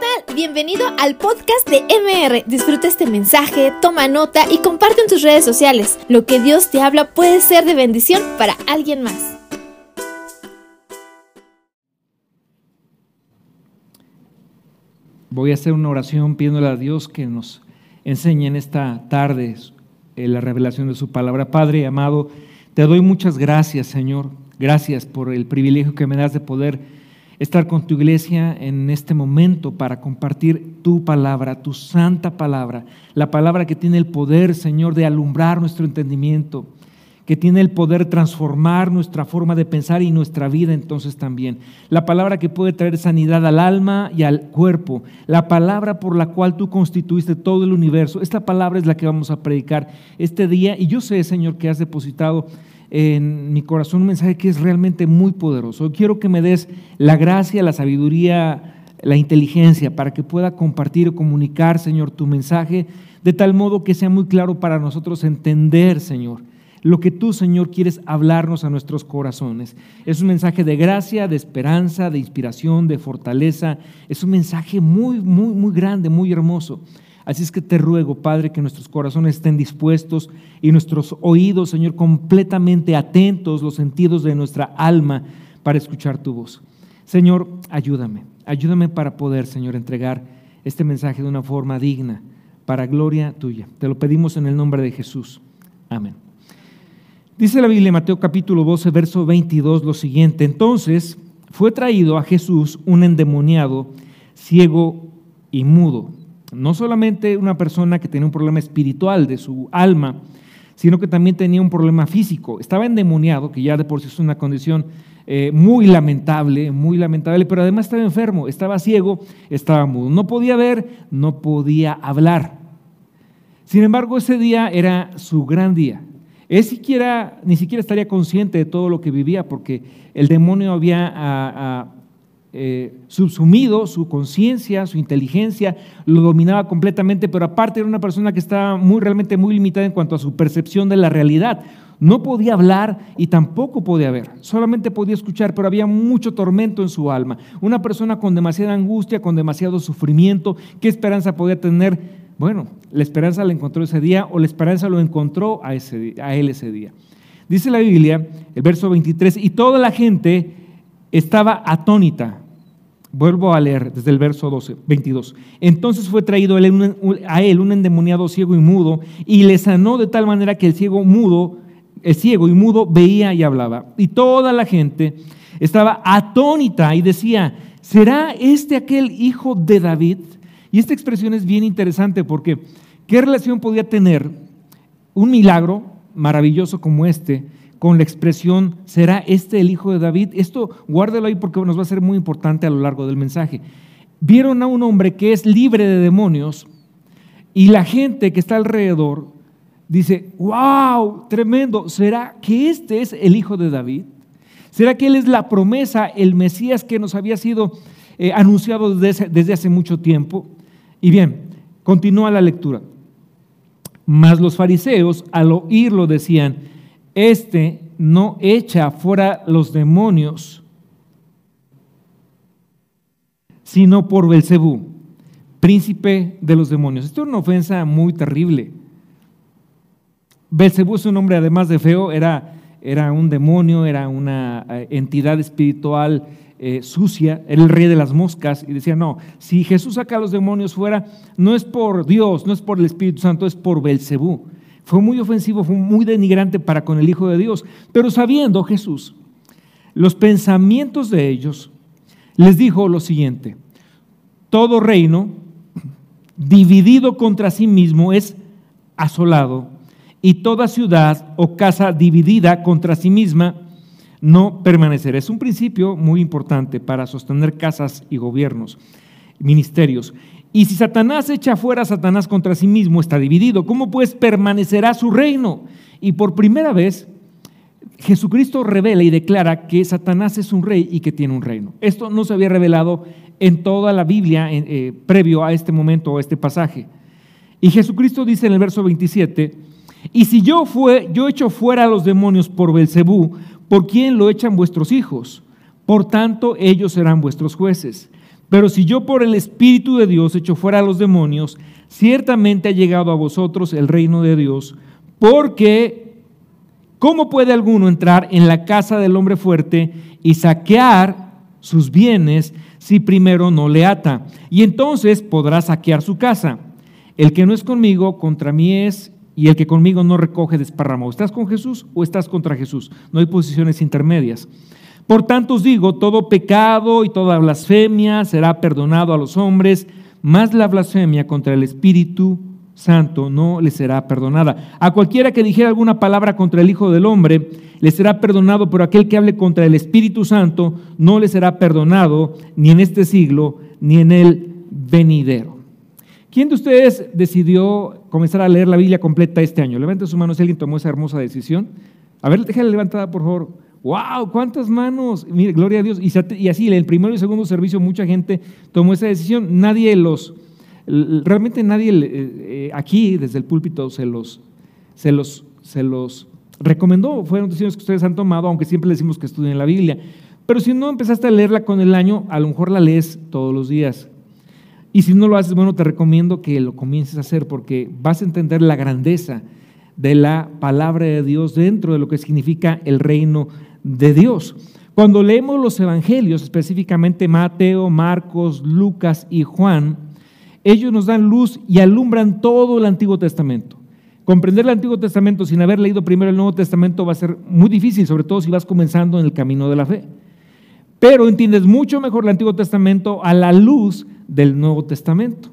tal? Bienvenido al podcast de MR. Disfruta este mensaje, toma nota y comparte en tus redes sociales. Lo que Dios te habla puede ser de bendición para alguien más. Voy a hacer una oración pidiéndole a Dios que nos enseñe en esta tarde eh, la revelación de su palabra. Padre amado, te doy muchas gracias, Señor. Gracias por el privilegio que me das de poder estar con tu iglesia en este momento para compartir tu palabra, tu santa palabra, la palabra que tiene el poder, Señor, de alumbrar nuestro entendimiento, que tiene el poder de transformar nuestra forma de pensar y nuestra vida entonces también. La palabra que puede traer sanidad al alma y al cuerpo. La palabra por la cual tú constituiste todo el universo. Esta palabra es la que vamos a predicar este día y yo sé, Señor, que has depositado en mi corazón un mensaje que es realmente muy poderoso. Quiero que me des la gracia, la sabiduría, la inteligencia para que pueda compartir o comunicar, Señor, tu mensaje de tal modo que sea muy claro para nosotros entender, Señor, lo que tú, Señor, quieres hablarnos a nuestros corazones. Es un mensaje de gracia, de esperanza, de inspiración, de fortaleza. Es un mensaje muy, muy, muy grande, muy hermoso. Así es que te ruego, Padre, que nuestros corazones estén dispuestos y nuestros oídos, Señor, completamente atentos, los sentidos de nuestra alma para escuchar tu voz. Señor, ayúdame, ayúdame para poder, Señor, entregar este mensaje de una forma digna, para gloria tuya. Te lo pedimos en el nombre de Jesús. Amén. Dice la Biblia Mateo capítulo 12, verso 22 lo siguiente. Entonces fue traído a Jesús un endemoniado, ciego y mudo no solamente una persona que tenía un problema espiritual de su alma, sino que también tenía un problema físico. Estaba endemoniado, que ya de por sí es una condición eh, muy lamentable, muy lamentable, pero además estaba enfermo, estaba ciego, estaba mudo. No podía ver, no podía hablar. Sin embargo, ese día era su gran día. Él siquiera, ni siquiera estaría consciente de todo lo que vivía, porque el demonio había eh, subsumido, su conciencia, su inteligencia, lo dominaba completamente, pero aparte era una persona que estaba muy, realmente muy limitada en cuanto a su percepción de la realidad. No podía hablar y tampoco podía ver, solamente podía escuchar, pero había mucho tormento en su alma. Una persona con demasiada angustia, con demasiado sufrimiento, ¿qué esperanza podía tener? Bueno, la esperanza la encontró ese día o la esperanza lo encontró a, a él ese día. Dice la Biblia, el verso 23, y toda la gente estaba atónita Vuelvo a leer desde el verso 12, 22. Entonces fue traído a él un endemoniado ciego y mudo y le sanó de tal manera que el ciego mudo, el ciego y mudo veía y hablaba. Y toda la gente estaba atónita y decía, ¿será este aquel hijo de David? Y esta expresión es bien interesante porque ¿qué relación podía tener un milagro maravilloso como este con la expresión, ¿será este el hijo de David? Esto guárdelo ahí porque nos va a ser muy importante a lo largo del mensaje. Vieron a un hombre que es libre de demonios y la gente que está alrededor dice, wow, tremendo, ¿será que este es el hijo de David? ¿Será que él es la promesa, el Mesías que nos había sido eh, anunciado desde, desde hace mucho tiempo? Y bien, continúa la lectura. Mas los fariseos al oírlo decían, este no echa fuera los demonios, sino por Belcebú, príncipe de los demonios. Esto es una ofensa muy terrible. Belcebú es un hombre, además de feo, era, era un demonio, era una eh, entidad espiritual eh, sucia, era el rey de las moscas, y decía, no, si Jesús saca a los demonios fuera, no es por Dios, no es por el Espíritu Santo, es por Belcebú. Fue muy ofensivo, fue muy denigrante para con el Hijo de Dios. Pero sabiendo Jesús los pensamientos de ellos, les dijo lo siguiente, todo reino dividido contra sí mismo es asolado y toda ciudad o casa dividida contra sí misma no permanecerá. Es un principio muy importante para sostener casas y gobiernos, ministerios. Y si Satanás echa fuera a Satanás contra sí mismo, está dividido. ¿Cómo pues permanecerá su reino? Y por primera vez, Jesucristo revela y declara que Satanás es un rey y que tiene un reino. Esto no se había revelado en toda la Biblia eh, previo a este momento o a este pasaje. Y Jesucristo dice en el verso 27, y si yo, fue, yo echo fuera a los demonios por Belcebú, ¿por quién lo echan vuestros hijos? Por tanto, ellos serán vuestros jueces. Pero si yo por el Espíritu de Dios echo fuera a los demonios, ciertamente ha llegado a vosotros el reino de Dios, porque ¿cómo puede alguno entrar en la casa del hombre fuerte y saquear sus bienes si primero no le ata? Y entonces podrá saquear su casa. El que no es conmigo, contra mí es, y el que conmigo no recoge desparramo. ¿Estás con Jesús o estás contra Jesús? No hay posiciones intermedias. Por tanto os digo, todo pecado y toda blasfemia será perdonado a los hombres, más la blasfemia contra el Espíritu Santo no le será perdonada. A cualquiera que dijera alguna palabra contra el Hijo del Hombre, le será perdonado, pero aquel que hable contra el Espíritu Santo no le será perdonado ni en este siglo ni en el venidero. ¿Quién de ustedes decidió comenzar a leer la Biblia completa este año? Levante su mano si alguien tomó esa hermosa decisión. A ver, déjale levantada, por favor. ¡Wow! ¿Cuántas manos? Mire, gloria a Dios. Y, así, en el primero y segundo servicio, mucha gente tomó esa decisión. Nadie los, realmente nadie eh, eh, aquí, desde el púlpito, se los, se los, se los recomendó. Fueron decisiones que ustedes han tomado, aunque siempre decimos que estudien la Biblia. Pero si no empezaste a leerla con el año, a lo mejor la lees todos los días. Y si no lo haces, bueno, te recomiendo que lo comiences a hacer porque vas a entender la grandeza de la palabra de Dios dentro de lo que significa el reino de Dios. Cuando leemos los evangelios, específicamente Mateo, Marcos, Lucas y Juan, ellos nos dan luz y alumbran todo el Antiguo Testamento. Comprender el Antiguo Testamento sin haber leído primero el Nuevo Testamento va a ser muy difícil, sobre todo si vas comenzando en el camino de la fe. Pero entiendes mucho mejor el Antiguo Testamento a la luz del Nuevo Testamento.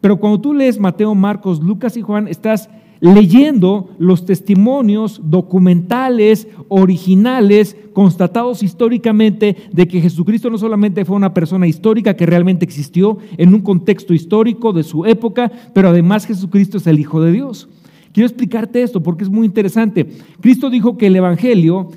Pero cuando tú lees Mateo, Marcos, Lucas y Juan, estás leyendo los testimonios documentales, originales, constatados históricamente de que Jesucristo no solamente fue una persona histórica que realmente existió en un contexto histórico de su época, pero además Jesucristo es el Hijo de Dios. Quiero explicarte esto porque es muy interesante. Cristo dijo que el Evangelio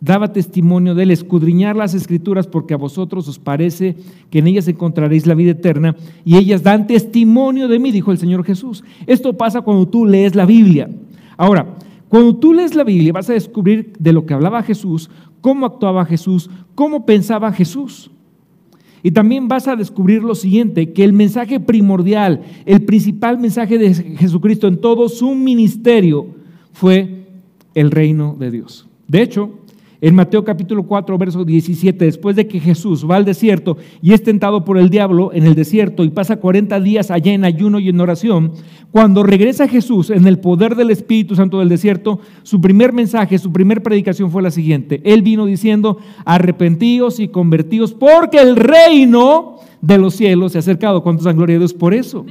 daba testimonio de él, escudriñar las escrituras porque a vosotros os parece que en ellas encontraréis la vida eterna y ellas dan testimonio de mí, dijo el Señor Jesús. Esto pasa cuando tú lees la Biblia. Ahora, cuando tú lees la Biblia vas a descubrir de lo que hablaba Jesús, cómo actuaba Jesús, cómo pensaba Jesús. Y también vas a descubrir lo siguiente, que el mensaje primordial, el principal mensaje de Jesucristo en todo su ministerio fue el reino de Dios. De hecho, en Mateo capítulo 4, verso 17, después de que Jesús va al desierto y es tentado por el diablo en el desierto y pasa 40 días allá en ayuno y en oración, cuando regresa Jesús en el poder del Espíritu Santo del desierto, su primer mensaje, su primer predicación fue la siguiente. Él vino diciendo, arrepentíos y convertíos porque el reino de los cielos se ha acercado. ¿Cuántos dan gloria a Dios por eso?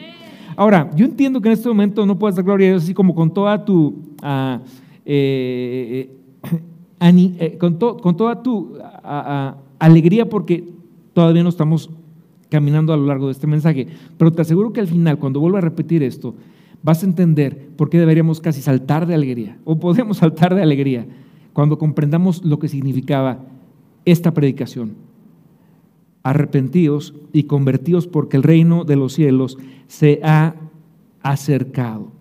Ahora, yo entiendo que en este momento no puedes dar gloria a Dios así como con toda tu... Uh, eh, eh, con, toda tu alegría porque todavía no estamos caminando a lo largo de este mensaje. Pero te aseguro que al final, cuando vuelva a repetir esto, vas a entender por qué deberíamos casi saltar de alegría, o podemos saltar de alegría, cuando comprendamos lo que significaba esta predicación. Arrepentíos y convertíos porque el reino de los cielos se ha acercado.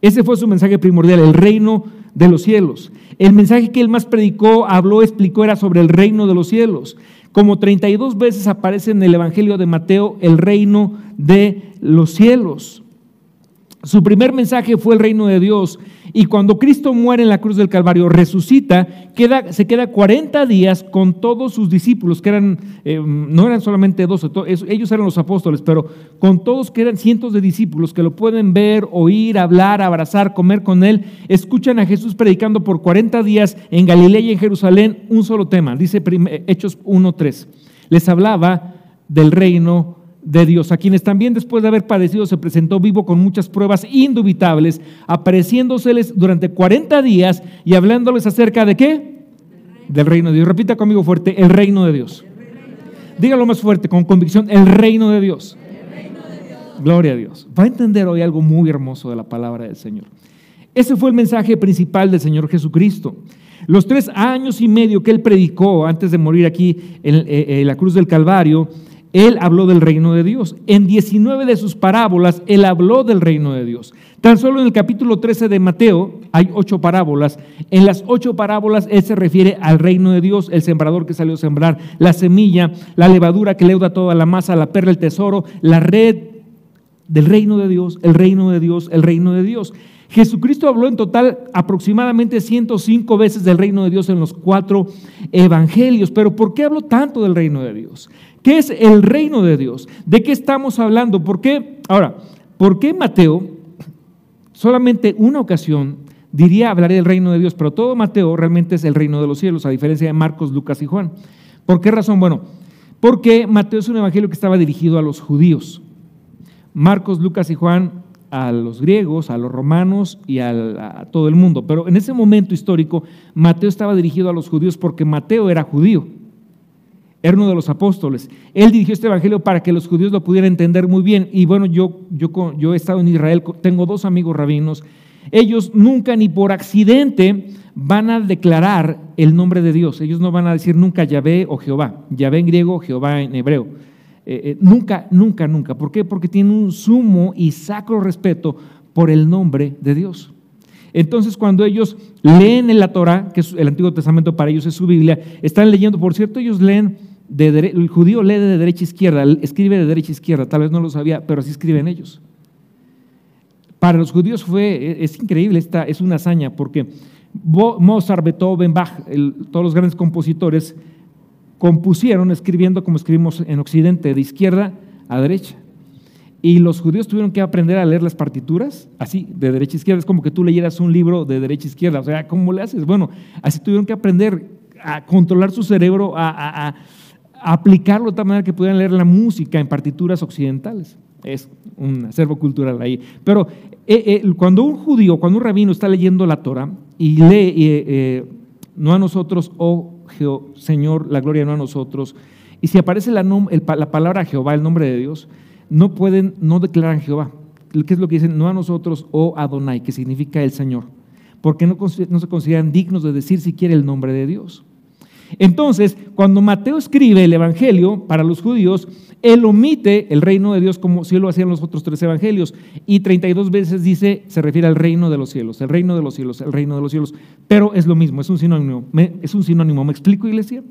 Ese fue su mensaje primordial, el reino de los cielos. El mensaje que él más predicó, habló, explicó era sobre el reino de los cielos. Como 32 veces aparece en el Evangelio de Mateo el reino de los cielos. Su primer mensaje fue el reino de Dios y cuando Cristo muere en la cruz del Calvario, resucita, queda, se queda 40 días con todos sus discípulos, que eran, eh, no eran solamente dos, ellos eran los apóstoles, pero con todos que eran cientos de discípulos que lo pueden ver, oír, hablar, abrazar, comer con él, escuchan a Jesús predicando por 40 días en Galilea y en Jerusalén un solo tema, dice Hechos 1.3. Les hablaba del reino de Dios, a quienes también después de haber padecido se presentó vivo con muchas pruebas indubitables, apareciéndoseles durante 40 días y hablándoles acerca de qué? Del reino de Dios. Repita conmigo fuerte, el reino de Dios. Dígalo más fuerte, con convicción, el reino de Dios. Gloria a Dios. Va a entender hoy algo muy hermoso de la palabra del Señor. Ese fue el mensaje principal del Señor Jesucristo. Los tres años y medio que él predicó antes de morir aquí en, en la cruz del Calvario, él habló del reino de Dios. En 19 de sus parábolas, él habló del reino de Dios. Tan solo en el capítulo 13 de Mateo hay ocho parábolas. En las ocho parábolas él se refiere al reino de Dios, el sembrador que salió a sembrar, la semilla, la levadura que leuda toda la masa, la perla, el tesoro, la red del reino de Dios, el reino de Dios, el reino de Dios. Jesucristo habló en total aproximadamente 105 veces del reino de Dios en los cuatro evangelios. Pero ¿por qué habló tanto del reino de Dios? ¿Qué es el reino de Dios? ¿De qué estamos hablando? ¿Por qué? Ahora, ¿por qué Mateo solamente una ocasión diría hablaré del reino de Dios, pero todo Mateo realmente es el reino de los cielos, a diferencia de Marcos, Lucas y Juan? ¿Por qué razón? Bueno, porque Mateo es un evangelio que estaba dirigido a los judíos. Marcos, Lucas y Juan a los griegos, a los romanos y a todo el mundo. Pero en ese momento histórico, Mateo estaba dirigido a los judíos porque Mateo era judío era uno de los apóstoles. Él dirigió este evangelio para que los judíos lo pudieran entender muy bien. Y bueno, yo, yo, yo he estado en Israel, tengo dos amigos rabinos. Ellos nunca ni por accidente van a declarar el nombre de Dios. Ellos no van a decir nunca Yahvé o Jehová. Yahvé en griego, Jehová en hebreo. Eh, eh, nunca, nunca, nunca. ¿Por qué? Porque tienen un sumo y sacro respeto por el nombre de Dios. Entonces, cuando ellos leen en la Torah, que es el Antiguo Testamento para ellos es su Biblia, están leyendo, por cierto, ellos leen el judío lee de derecha a izquierda, escribe de derecha a izquierda, tal vez no lo sabía, pero así escriben ellos. Para los judíos fue, e, es increíble, esta es una hazaña, porque Mozart, Beethoven, Bach, todos los grandes compositores compusieron escribiendo como escribimos en Occidente, de izquierda a derecha. Y los judíos tuvieron que aprender a leer las partituras así, de derecha a izquierda. Es como que tú leyeras un libro de derecha a izquierda. O sea, ¿cómo le haces? Bueno, así tuvieron que aprender a controlar su cerebro, a aplicarlo de tal manera que pudieran leer la música en partituras occidentales. Es un acervo cultural ahí. Pero eh, eh, cuando un judío, cuando un rabino está leyendo la Torah y lee, eh, no a nosotros, oh Señor, la gloria no a nosotros, y si aparece la, la, palabra Jehová, el nombre de Dios, no pueden, no declaran Jehová. ¿Qué es lo que dicen? No a nosotros, oh Adonai, que significa el Señor. Porque no, no se consideran dignos de decir siquiera el nombre de Dios. Entonces, cuando Mateo escribe el Evangelio para los judíos, él omite el reino de Dios como si lo hacían los otros tres evangelios. Y 32 veces dice, se refiere al reino de los cielos, el reino de los cielos, el reino de los cielos. Pero es lo mismo, es un sinónimo. es un sinónimo. ¿Me explico, iglesia?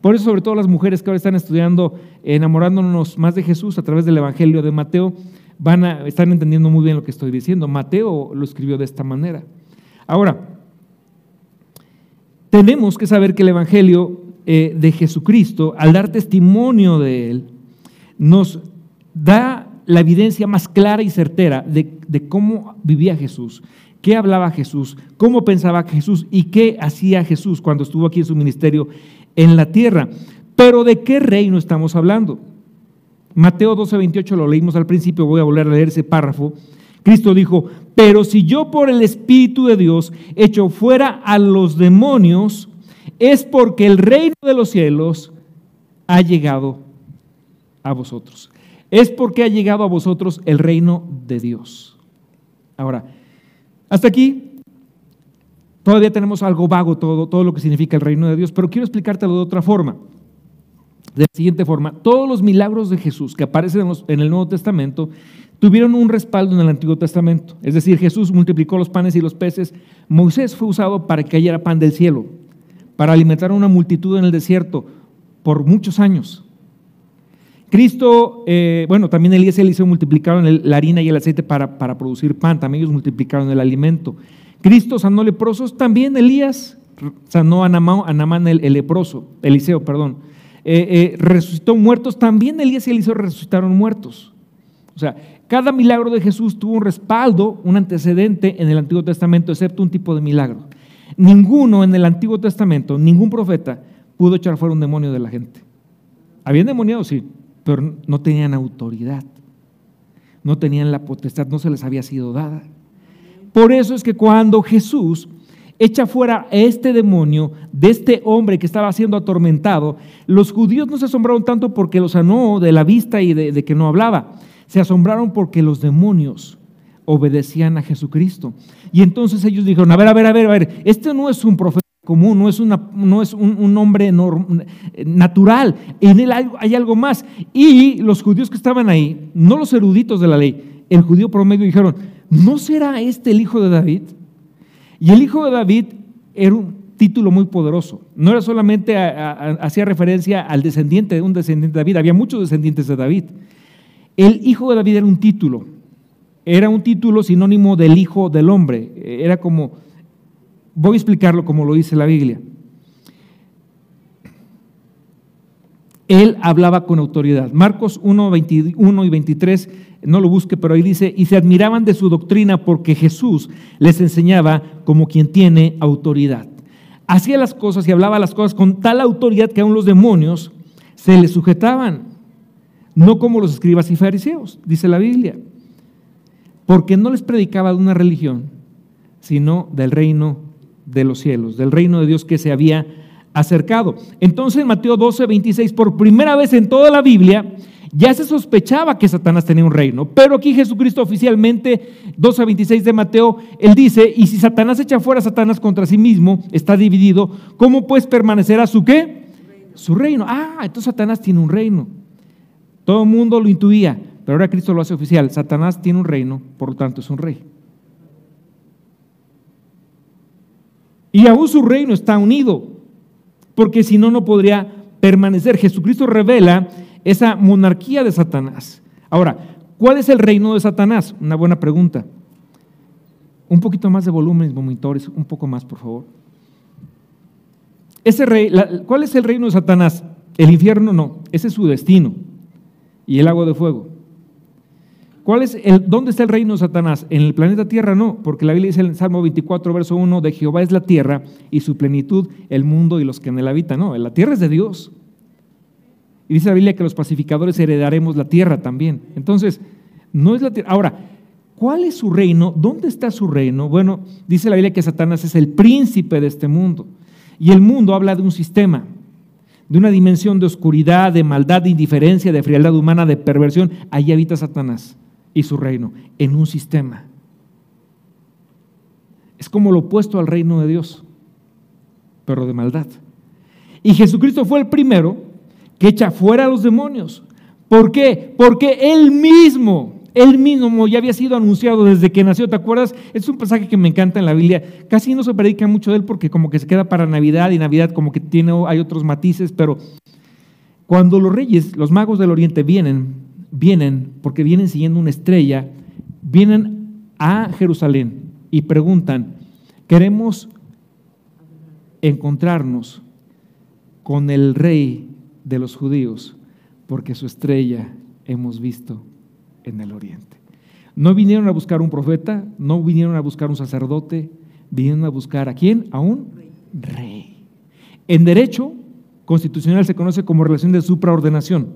Por eso, sobre todo las mujeres que ahora están estudiando, enamorándonos más de Jesús a través del Evangelio de Mateo, van a, están entendiendo muy bien lo que estoy diciendo. Mateo lo escribió de esta manera. Ahora, tenemos que saber que el Evangelio eh, de Jesucristo, al dar testimonio de Él, nos da la evidencia más clara y certera de, de cómo vivía Jesús, qué hablaba Jesús, cómo pensaba Jesús y qué hacía Jesús cuando estuvo aquí en su ministerio en la tierra. Pero ¿de qué reino estamos hablando? Mateo 12, 28 lo leímos al principio, voy a volver a leer ese párrafo. Cristo dijo, pero si yo por el Espíritu de Dios echo fuera a los demonios, es porque el reino de los cielos ha llegado a vosotros. Es porque ha llegado a vosotros el reino de Dios. Ahora, hasta aquí todavía tenemos algo vago todo, todo lo que significa el reino de Dios, pero quiero explicártelo de otra forma. De la siguiente forma, todos los milagros de Jesús que aparecen en el Nuevo Testamento tuvieron un respaldo en el Antiguo Testamento. Es decir, Jesús multiplicó los panes y los peces. Moisés fue usado para que cayera pan del cielo, para alimentar a una multitud en el desierto por muchos años. Cristo, eh, bueno, también Elías y Eliseo multiplicaron la harina y el aceite para, producir pan, también ellos multiplicaron el alimento. Cristo sanó leprosos, también Elías sanó a Namán, el, leproso, Eliseo, perdón. Eh, eh, resucitó muertos, también Elías y Eliseo resucitaron muertos. O sea, cada milagro de Jesús tuvo un respaldo, un antecedente en el Antiguo Testamento, excepto un tipo de milagro. Ninguno en el Antiguo Testamento, ningún profeta pudo echar fuera un demonio de la gente. Habían demoniados, sí, pero no tenían autoridad, no tenían la potestad, no se les había sido dada. Por eso es que cuando Jesús echa fuera este demonio de este hombre que estaba siendo atormentado, los judíos no se asombraron tanto porque lo sanó de la vista y de que no hablaba, se asombraron porque los demonios obedecían a Jesucristo. Y entonces ellos dijeron, a ver, a ver, a ver, a ver, este no es un profeta común, no es, no es un, hombre natural, en él hay, algo más. Y los judíos que estaban ahí, no los eruditos de la ley, el judío promedio dijeron, ¿no será este el hijo de David? Y el hijo de David era un título muy poderoso, no era solamente, hacía referencia al descendiente de un descendiente de David, había muchos descendientes de David. El hijo de David era un título, era un título sinónimo del hijo del hombre, era como Voy a explicarlo como lo dice la Biblia. Él hablaba con autoridad. Marcos 1, 21 y 23, no lo busque, pero ahí dice, y se admiraban de su doctrina porque Jesús les enseñaba como quien tiene autoridad. Hacía las cosas y hablaba las cosas con tal autoridad que aún los demonios se le sujetaban, no como los escribas y fariseos, dice la Biblia, porque no les predicaba de una religión, sino del reino de los cielos, del reino de Dios que se había acercado. Entonces en Mateo 12, 26, por primera vez en toda la Biblia, ya se sospechaba que Satanás tenía un reino, pero aquí Jesucristo oficialmente, 12 26 de Mateo, él dice, y si Satanás echa fuera a Satanás contra sí mismo, está dividido, ¿cómo pues permanecerá su qué? Su reino. Ah, entonces Satanás tiene un reino. Todo el mundo lo intuía, pero ahora Cristo lo hace oficial. Satanás tiene un reino, por lo tanto es un rey. Y aún su reino está unido, porque si no, no podría permanecer. Jesucristo revela esa monarquía de Satanás. Ahora, ¿cuál es el reino de Satanás? Una buena pregunta. Un poquito más de volumen, monitores, un poco más, por favor. Ese rey, ¿Cuál es el reino de Satanás? El infierno no, ese es su destino. Y el agua de fuego. ¿Cuál es el, ¿Dónde está el reino de Satanás? En el planeta Tierra no, porque la Biblia dice en el Salmo 24, verso 1, de Jehová es la tierra y su plenitud, el mundo y los que en él habitan. No, la tierra es de Dios. Y dice la Biblia que los pacificadores heredaremos la tierra también. Entonces, no es la tierra. Ahora, ¿cuál es su reino? ¿Dónde está su reino? Bueno, dice la Biblia que Satanás es el príncipe de este mundo. Y el mundo habla de un sistema, de una dimensión de oscuridad, de maldad, de indiferencia, de frialdad humana, de perversión. Allí habita Satanás y su reino en un sistema. Es como lo opuesto al reino de Dios, pero de maldad. Y Jesucristo fue el primero que echa fuera a los demonios. ¿Por qué? Porque Él mismo, Él mismo ya había sido anunciado desde que nació. ¿Te acuerdas? Es un pasaje que me encanta en la Biblia. Casi no se predica mucho de Él porque como que se queda para Navidad y Navidad como que tiene, hay otros matices, pero cuando los reyes, los magos del Oriente vienen vienen, porque vienen siguiendo una estrella, vienen a Jerusalén y preguntan, queremos encontrarnos con el rey de los judíos, porque su estrella hemos visto en el oriente. No vinieron a buscar un profeta, no vinieron a buscar un sacerdote, vinieron a buscar a quién? A un rey. En derecho constitucional se conoce como relación de supraordenación.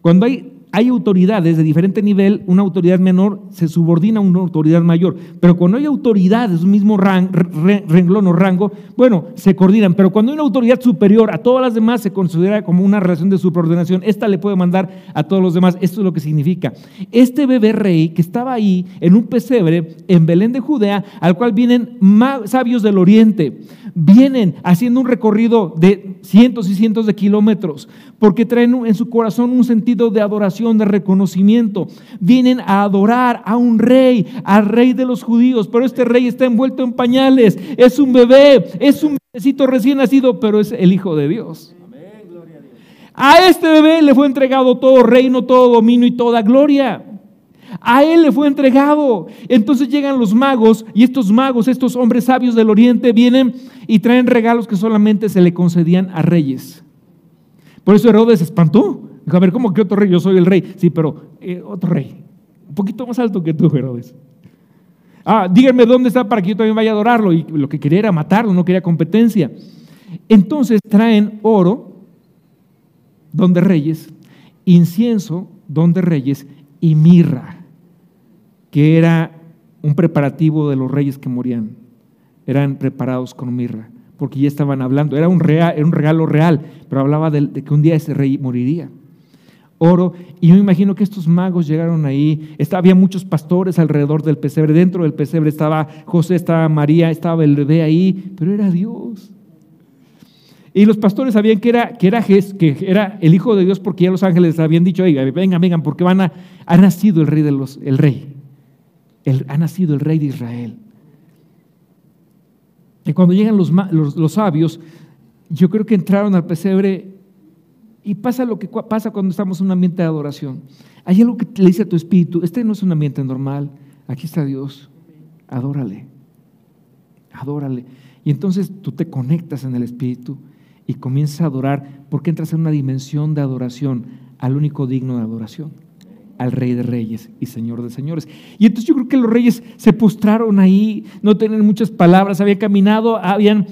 Cuando hay hay autoridades de diferente nivel, una autoridad menor se subordina a una autoridad mayor, pero cuando hay autoridades de un mismo renglón o rango, bueno, se coordinan, pero cuando hay una autoridad superior a todas las demás se considera como una relación de subordinación, esta le puede mandar a todos los demás, esto es lo que significa. Este bebé rey que estaba ahí en un pesebre en Belén de Judea, al cual vienen sabios del oriente, vienen haciendo un recorrido de cientos y cientos de kilómetros, porque traen en su corazón un sentido de adoración, de reconocimiento. Vienen a adorar a un rey, al rey de los judíos, pero este rey está envuelto en pañales, es un bebé, es un bebecito recién nacido, pero es el Hijo de Dios. A este bebé le fue entregado todo reino, todo dominio y toda gloria. A él le fue entregado. Entonces llegan los magos y estos magos, estos hombres sabios del oriente, vienen y traen regalos que solamente se le concedían a reyes. Por eso Herodes espantó. Dijo, a ver, ¿cómo que otro rey? Yo soy el rey. Sí, pero eh, otro rey. Un poquito más alto que tú, Herodes. Ah, díganme dónde está para que yo también vaya a adorarlo. Y lo que quería era matarlo, no quería competencia. Entonces traen oro, donde reyes, incienso, donde reyes, y mirra, que era un preparativo de los reyes que morían. Eran preparados con mirra, porque ya estaban hablando. Era un, real, un regalo real, pero hablaba de, que un día ese rey moriría oro. Y yo me imagino que estos magos llegaron ahí. Estaba, había muchos pastores alrededor del pesebre. Dentro del pesebre estaba José, estaba María, estaba el bebé ahí, pero era Dios. Y los pastores sabían que era, que era, que era el Hijo de Dios porque ya los ángeles habían dicho, vengan, vengan, porque van a, ha nacido el rey de los, el rey. ha nacido el rey de Israel. Y cuando llegan los, los, sabios, yo creo que entraron al pesebre y pasa lo que pasa cuando estamos en un ambiente de adoración. Hay algo que le dice a tu espíritu, este no es un ambiente normal, aquí está Dios, adórale, adórale. Y entonces tú te conectas en el espíritu y comienzas a adorar porque entras en una dimensión de adoración al único digno de adoración, al Rey de Reyes y Señor de Señores. Y entonces yo creo que los reyes se postraron ahí, no tenían muchas palabras, habían caminado, habían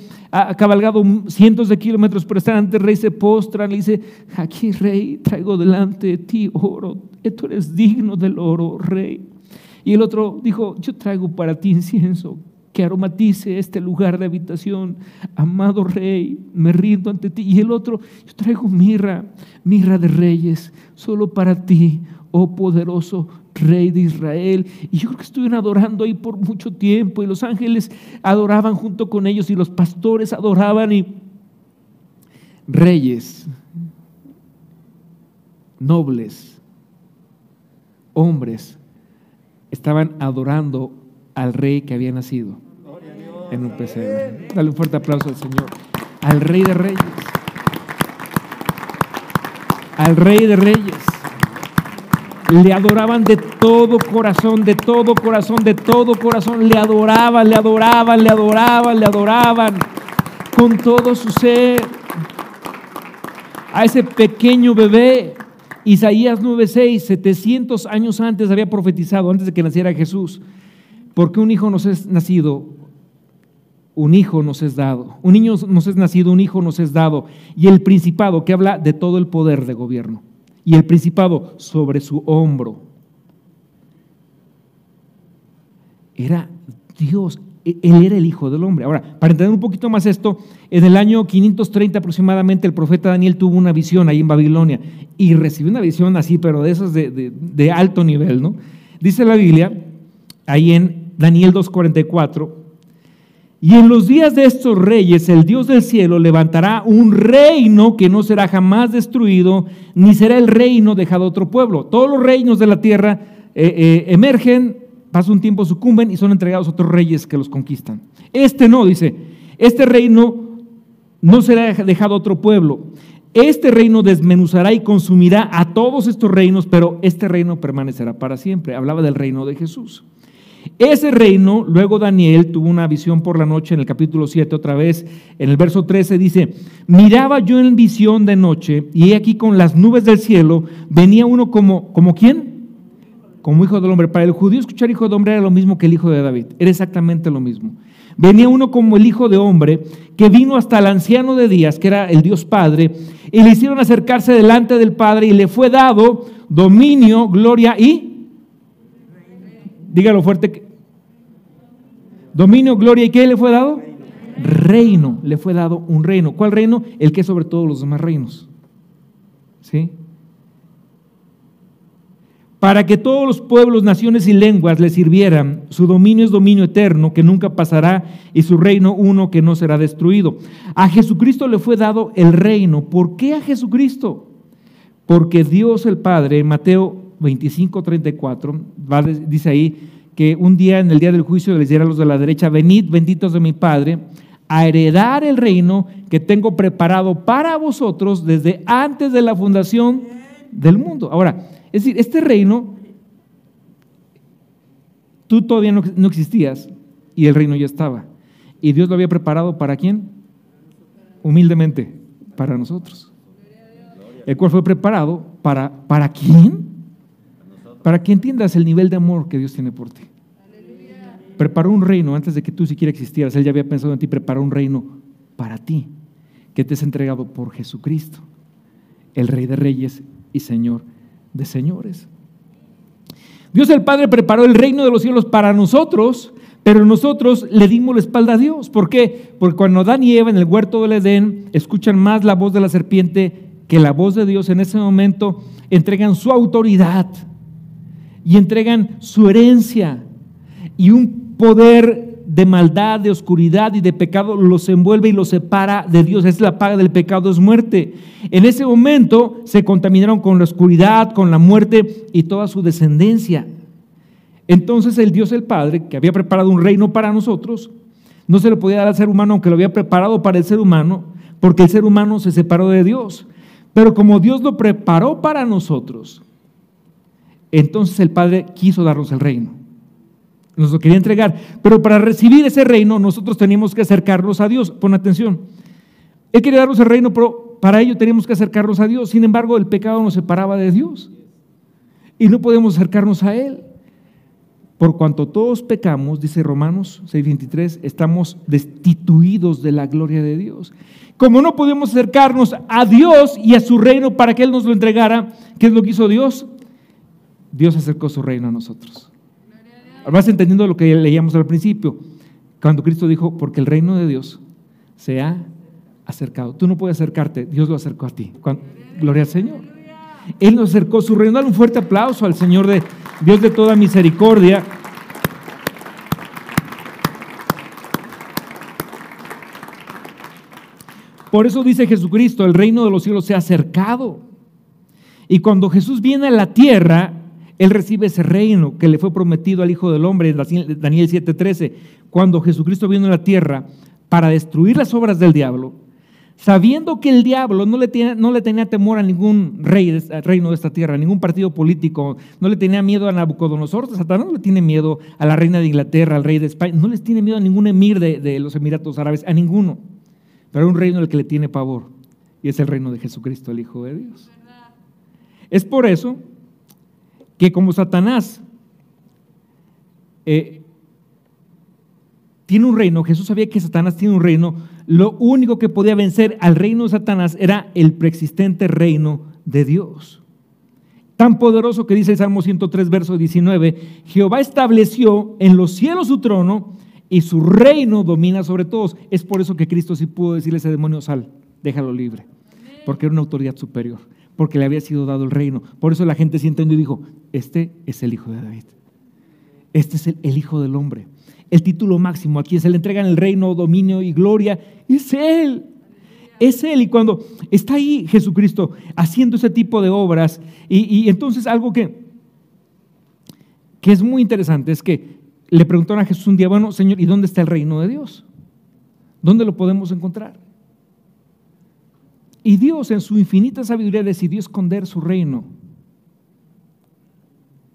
cabalgado cientos de kilómetros, pero están ante el rey, se postran, le dice, aquí rey, traigo delante de ti oro, tú eres digno del oro, rey. Y el otro dijo, yo traigo para ti incienso, que aromatice este lugar de habitación. Amado rey, me rindo ante ti. Y el otro, yo traigo mirra, mirra de reyes, solo para ti, oh poderoso rey de Israel. Y yo creo que estuvieron adorando ahí por mucho tiempo y los ángeles adoraban junto con ellos y los pastores adoraban y reyes, nobles, hombres, estaban adorando al rey que había nacido en un pesebre. Dale un fuerte aplauso al Señor. Al Rey de Reyes. Al Rey de Reyes. Le adoraban de todo corazón, de todo corazón, de todo corazón. Le adoraban, le adoraban, le adoraban, le adoraban. Con todo su ser. A ese pequeño bebé Isaías 9:6, 700 años antes había profetizado, antes de que naciera Jesús, porque un hijo nos es nacido, un hijo nos es dado. Un niño nos es nacido, un hijo nos es dado. Y el principado, que habla de todo el poder de gobierno. Y el principado sobre su hombro. Era Dios, e-, Él era el Hijo del Hombre. Ahora, para entender un poquito más esto, en el año 530 aproximadamente el profeta Daniel tuvo una visión ahí en Babilonia y recibió una visión así, pero de esas de, de alto nivel, ¿no? Dice la Biblia, ahí en Daniel 2.44, y en los días de estos reyes, el Dios del cielo levantará un reino que no será jamás destruido, ni será el reino dejado a otro pueblo. Todos los reinos de la tierra eh, eh, emergen, pasa un tiempo, sucumben y son entregados a otros reyes que los conquistan. Este no, dice, este reino no será dejado a otro pueblo. Este reino desmenuzará y consumirá a todos estos reinos, pero este reino permanecerá para siempre. Hablaba del reino de Jesús. Ese reino, luego Daniel tuvo una visión por la noche en el capítulo 7 otra vez, en el verso 13 dice, miraba yo en visión de noche y aquí con las nubes del cielo venía uno como, ¿como quién? Como hijo del hombre. Para el judío escuchar hijo de hombre era lo mismo que el hijo de David, era exactamente lo mismo. Venía uno como el hijo de hombre que vino hasta el anciano de días, que era el Dios Padre, y le hicieron acercarse delante del Padre y le fue dado dominio, gloria y Dígalo fuerte. Dominio, gloria y qué le fue dado? Reino. Le fue dado un reino. ¿Cuál reino? El que es sobre todos los demás reinos. ¿Sí? Para que todos los pueblos, naciones y lenguas le sirvieran, su dominio es dominio eterno que nunca pasará y su reino uno que no será destruido. A Jesucristo le fue dado el reino. ¿Por qué a Jesucristo? Porque Dios el Padre, Mateo 25, 34, dice ahí que un día en el día del juicio les dirá a los de la derecha, venid benditos de mi Padre, a heredar el reino que tengo preparado para vosotros desde antes de la fundación del mundo. Ahora, es decir, este reino, tú todavía no, no existías y el reino ya estaba. Y Dios lo había preparado para quién? Humildemente, para nosotros. El cual fue preparado para, ¿para quién? Para que entiendas el nivel de amor que Dios tiene por ti. Preparó un reino antes de que tú siquiera existieras. Él ya había pensado en ti, preparó un reino para ti, que te es entregado por Jesucristo, el Rey de Reyes y Señor de Señores. Dios el Padre preparó el reino de los cielos para nosotros, pero nosotros le dimos la espalda a Dios. ¿Por qué? Porque cuando Adán y Eva en el huerto del Edén escuchan más la voz de la serpiente que la voz de Dios, en ese momento entregan su autoridad y entregan su herencia y un poder de maldad, de oscuridad y de pecado los envuelve y los separa de Dios. Es la paga del pecado, es muerte. En ese momento se contaminaron con la oscuridad, con la muerte y toda su descendencia. Entonces el Dios el Padre, que había preparado un reino para nosotros, no se lo podía dar al ser humano aunque lo había preparado para el ser humano, porque el ser humano se separó de Dios. Pero como Dios lo preparó para nosotros, entonces el Padre quiso darnos el reino. Nos lo quería entregar. Pero para recibir ese reino nosotros teníamos que acercarnos a Dios. Pon atención. Él quería darnos el reino, pero para ello teníamos que acercarnos a Dios. Sin embargo, el pecado nos separaba de Dios. Y no podemos acercarnos a Él. Por cuanto todos pecamos, dice Romanos 6:23, estamos destituidos de la gloria de Dios. Como no podemos acercarnos a Dios y a su reino para que Él nos lo entregara, ¿qué es lo que hizo Dios? Dios acercó su reino a nosotros. Vas entendiendo lo que leíamos al principio, cuando Cristo dijo, porque el reino de Dios se ha acercado. Tú no puedes acercarte, Dios lo acercó a ti. gloria al Señor. Él nos acercó su reino. Dale un fuerte aplauso al Señor de Dios de toda misericordia. Por eso dice Jesucristo, el reino de los cielos se ha acercado. Y cuando Jesús viene a la tierra, él recibe ese reino que le fue prometido al Hijo del Hombre Daniel 7:13. Cuando Jesucristo vino a la tierra para destruir las obras del diablo, sabiendo que el diablo no le, no le tenía temor a ningún rey, reino de esta tierra, a ningún partido político, no le tenía miedo a Nabucodonosor, Satanás no le tiene miedo a la reina de Inglaterra, al rey de España, no les tiene miedo a ningún emir de, de los Emiratos Árabes, a ninguno. Pero hay un reino al que le tiene pavor, y es el reino de Jesucristo, el Hijo de Dios. Es por eso que como Satanás eh, tiene un reino, Jesús sabía que Satanás tiene un reino, lo único que podía vencer al reino de Satanás era el preexistente reino de Dios. Tan poderoso que dice el Salmo 103, verso 19, Jehová estableció en los cielos su trono y su reino domina sobre todos. Es por eso que Cristo sí pudo decirle a ese demonio, sal, déjalo libre, porque era una autoridad superior porque le había sido dado el reino. Por eso la gente siente y dijo, este es el hijo de David. Este es el, hijo del hombre. El título máximo a quien se le entregan el reino, dominio y gloria es Él. Es Él. Y cuando está ahí Jesucristo haciendo ese tipo de obras, y, entonces algo que, que es muy interesante es que le preguntaron a Jesús un día, bueno, Señor, ¿y dónde está el reino de Dios? ¿Dónde lo podemos encontrar? Y Dios en su infinita sabiduría decidió esconder su reino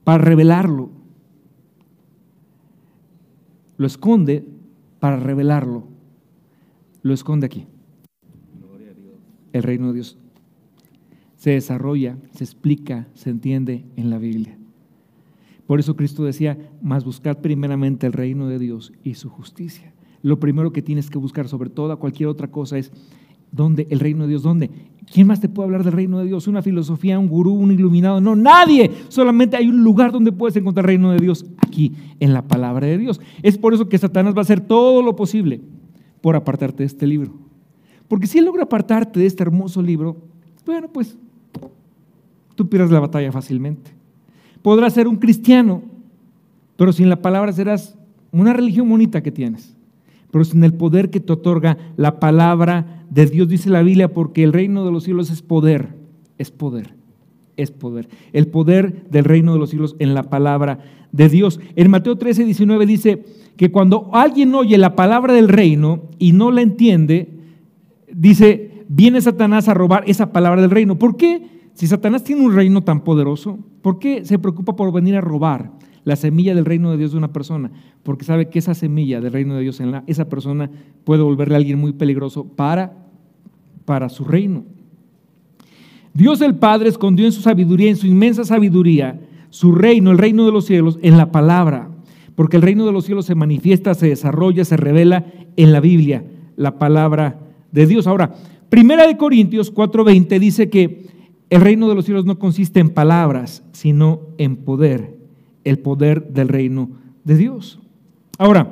para revelarlo. Lo esconde para revelarlo. Lo esconde aquí. El reino de Dios se desarrolla, se explica, se entiende en la Biblia. Por eso Cristo decía, más buscad primeramente el reino de Dios y su justicia. Lo primero que tienes que buscar sobre toda cualquier otra cosa es ¿Dónde? ¿El reino de Dios? ¿Dónde? ¿Quién más te puede hablar del reino de Dios? ¿Una filosofía, un gurú, un iluminado? No, nadie. Solamente hay un lugar donde puedes encontrar el reino de Dios, aquí, en la palabra de Dios. Es por eso que Satanás va a hacer todo lo posible por apartarte de este libro. Porque si él logra apartarte de este hermoso libro, bueno, pues tú pierdes la batalla fácilmente. Podrás ser un cristiano, pero sin la palabra serás una religión bonita que tienes, pero sin el poder que te otorga la palabra de Dios, dice la Biblia, porque el reino de los cielos es poder, es poder, es poder. El poder del reino de los cielos en la palabra de Dios. En Mateo 13, 19 dice que cuando alguien oye la palabra del reino y no la entiende, dice, viene Satanás a robar esa palabra del reino. ¿Por qué? Si Satanás tiene un reino tan poderoso, ¿por qué se preocupa por venir a robar? La semilla del reino de Dios de una persona, porque sabe que esa semilla del reino de Dios en la, esa persona puede volverle a alguien muy peligroso para, para su reino. Dios el Padre escondió en su sabiduría, en su inmensa sabiduría, su reino, el reino de los cielos, en la palabra, porque el reino de los cielos se manifiesta, se desarrolla, se revela en la Biblia, la palabra de Dios. Ahora, Primera de Corintios 4:20 dice que el reino de los cielos no consiste en palabras, sino en poder el poder del reino de Dios. Ahora,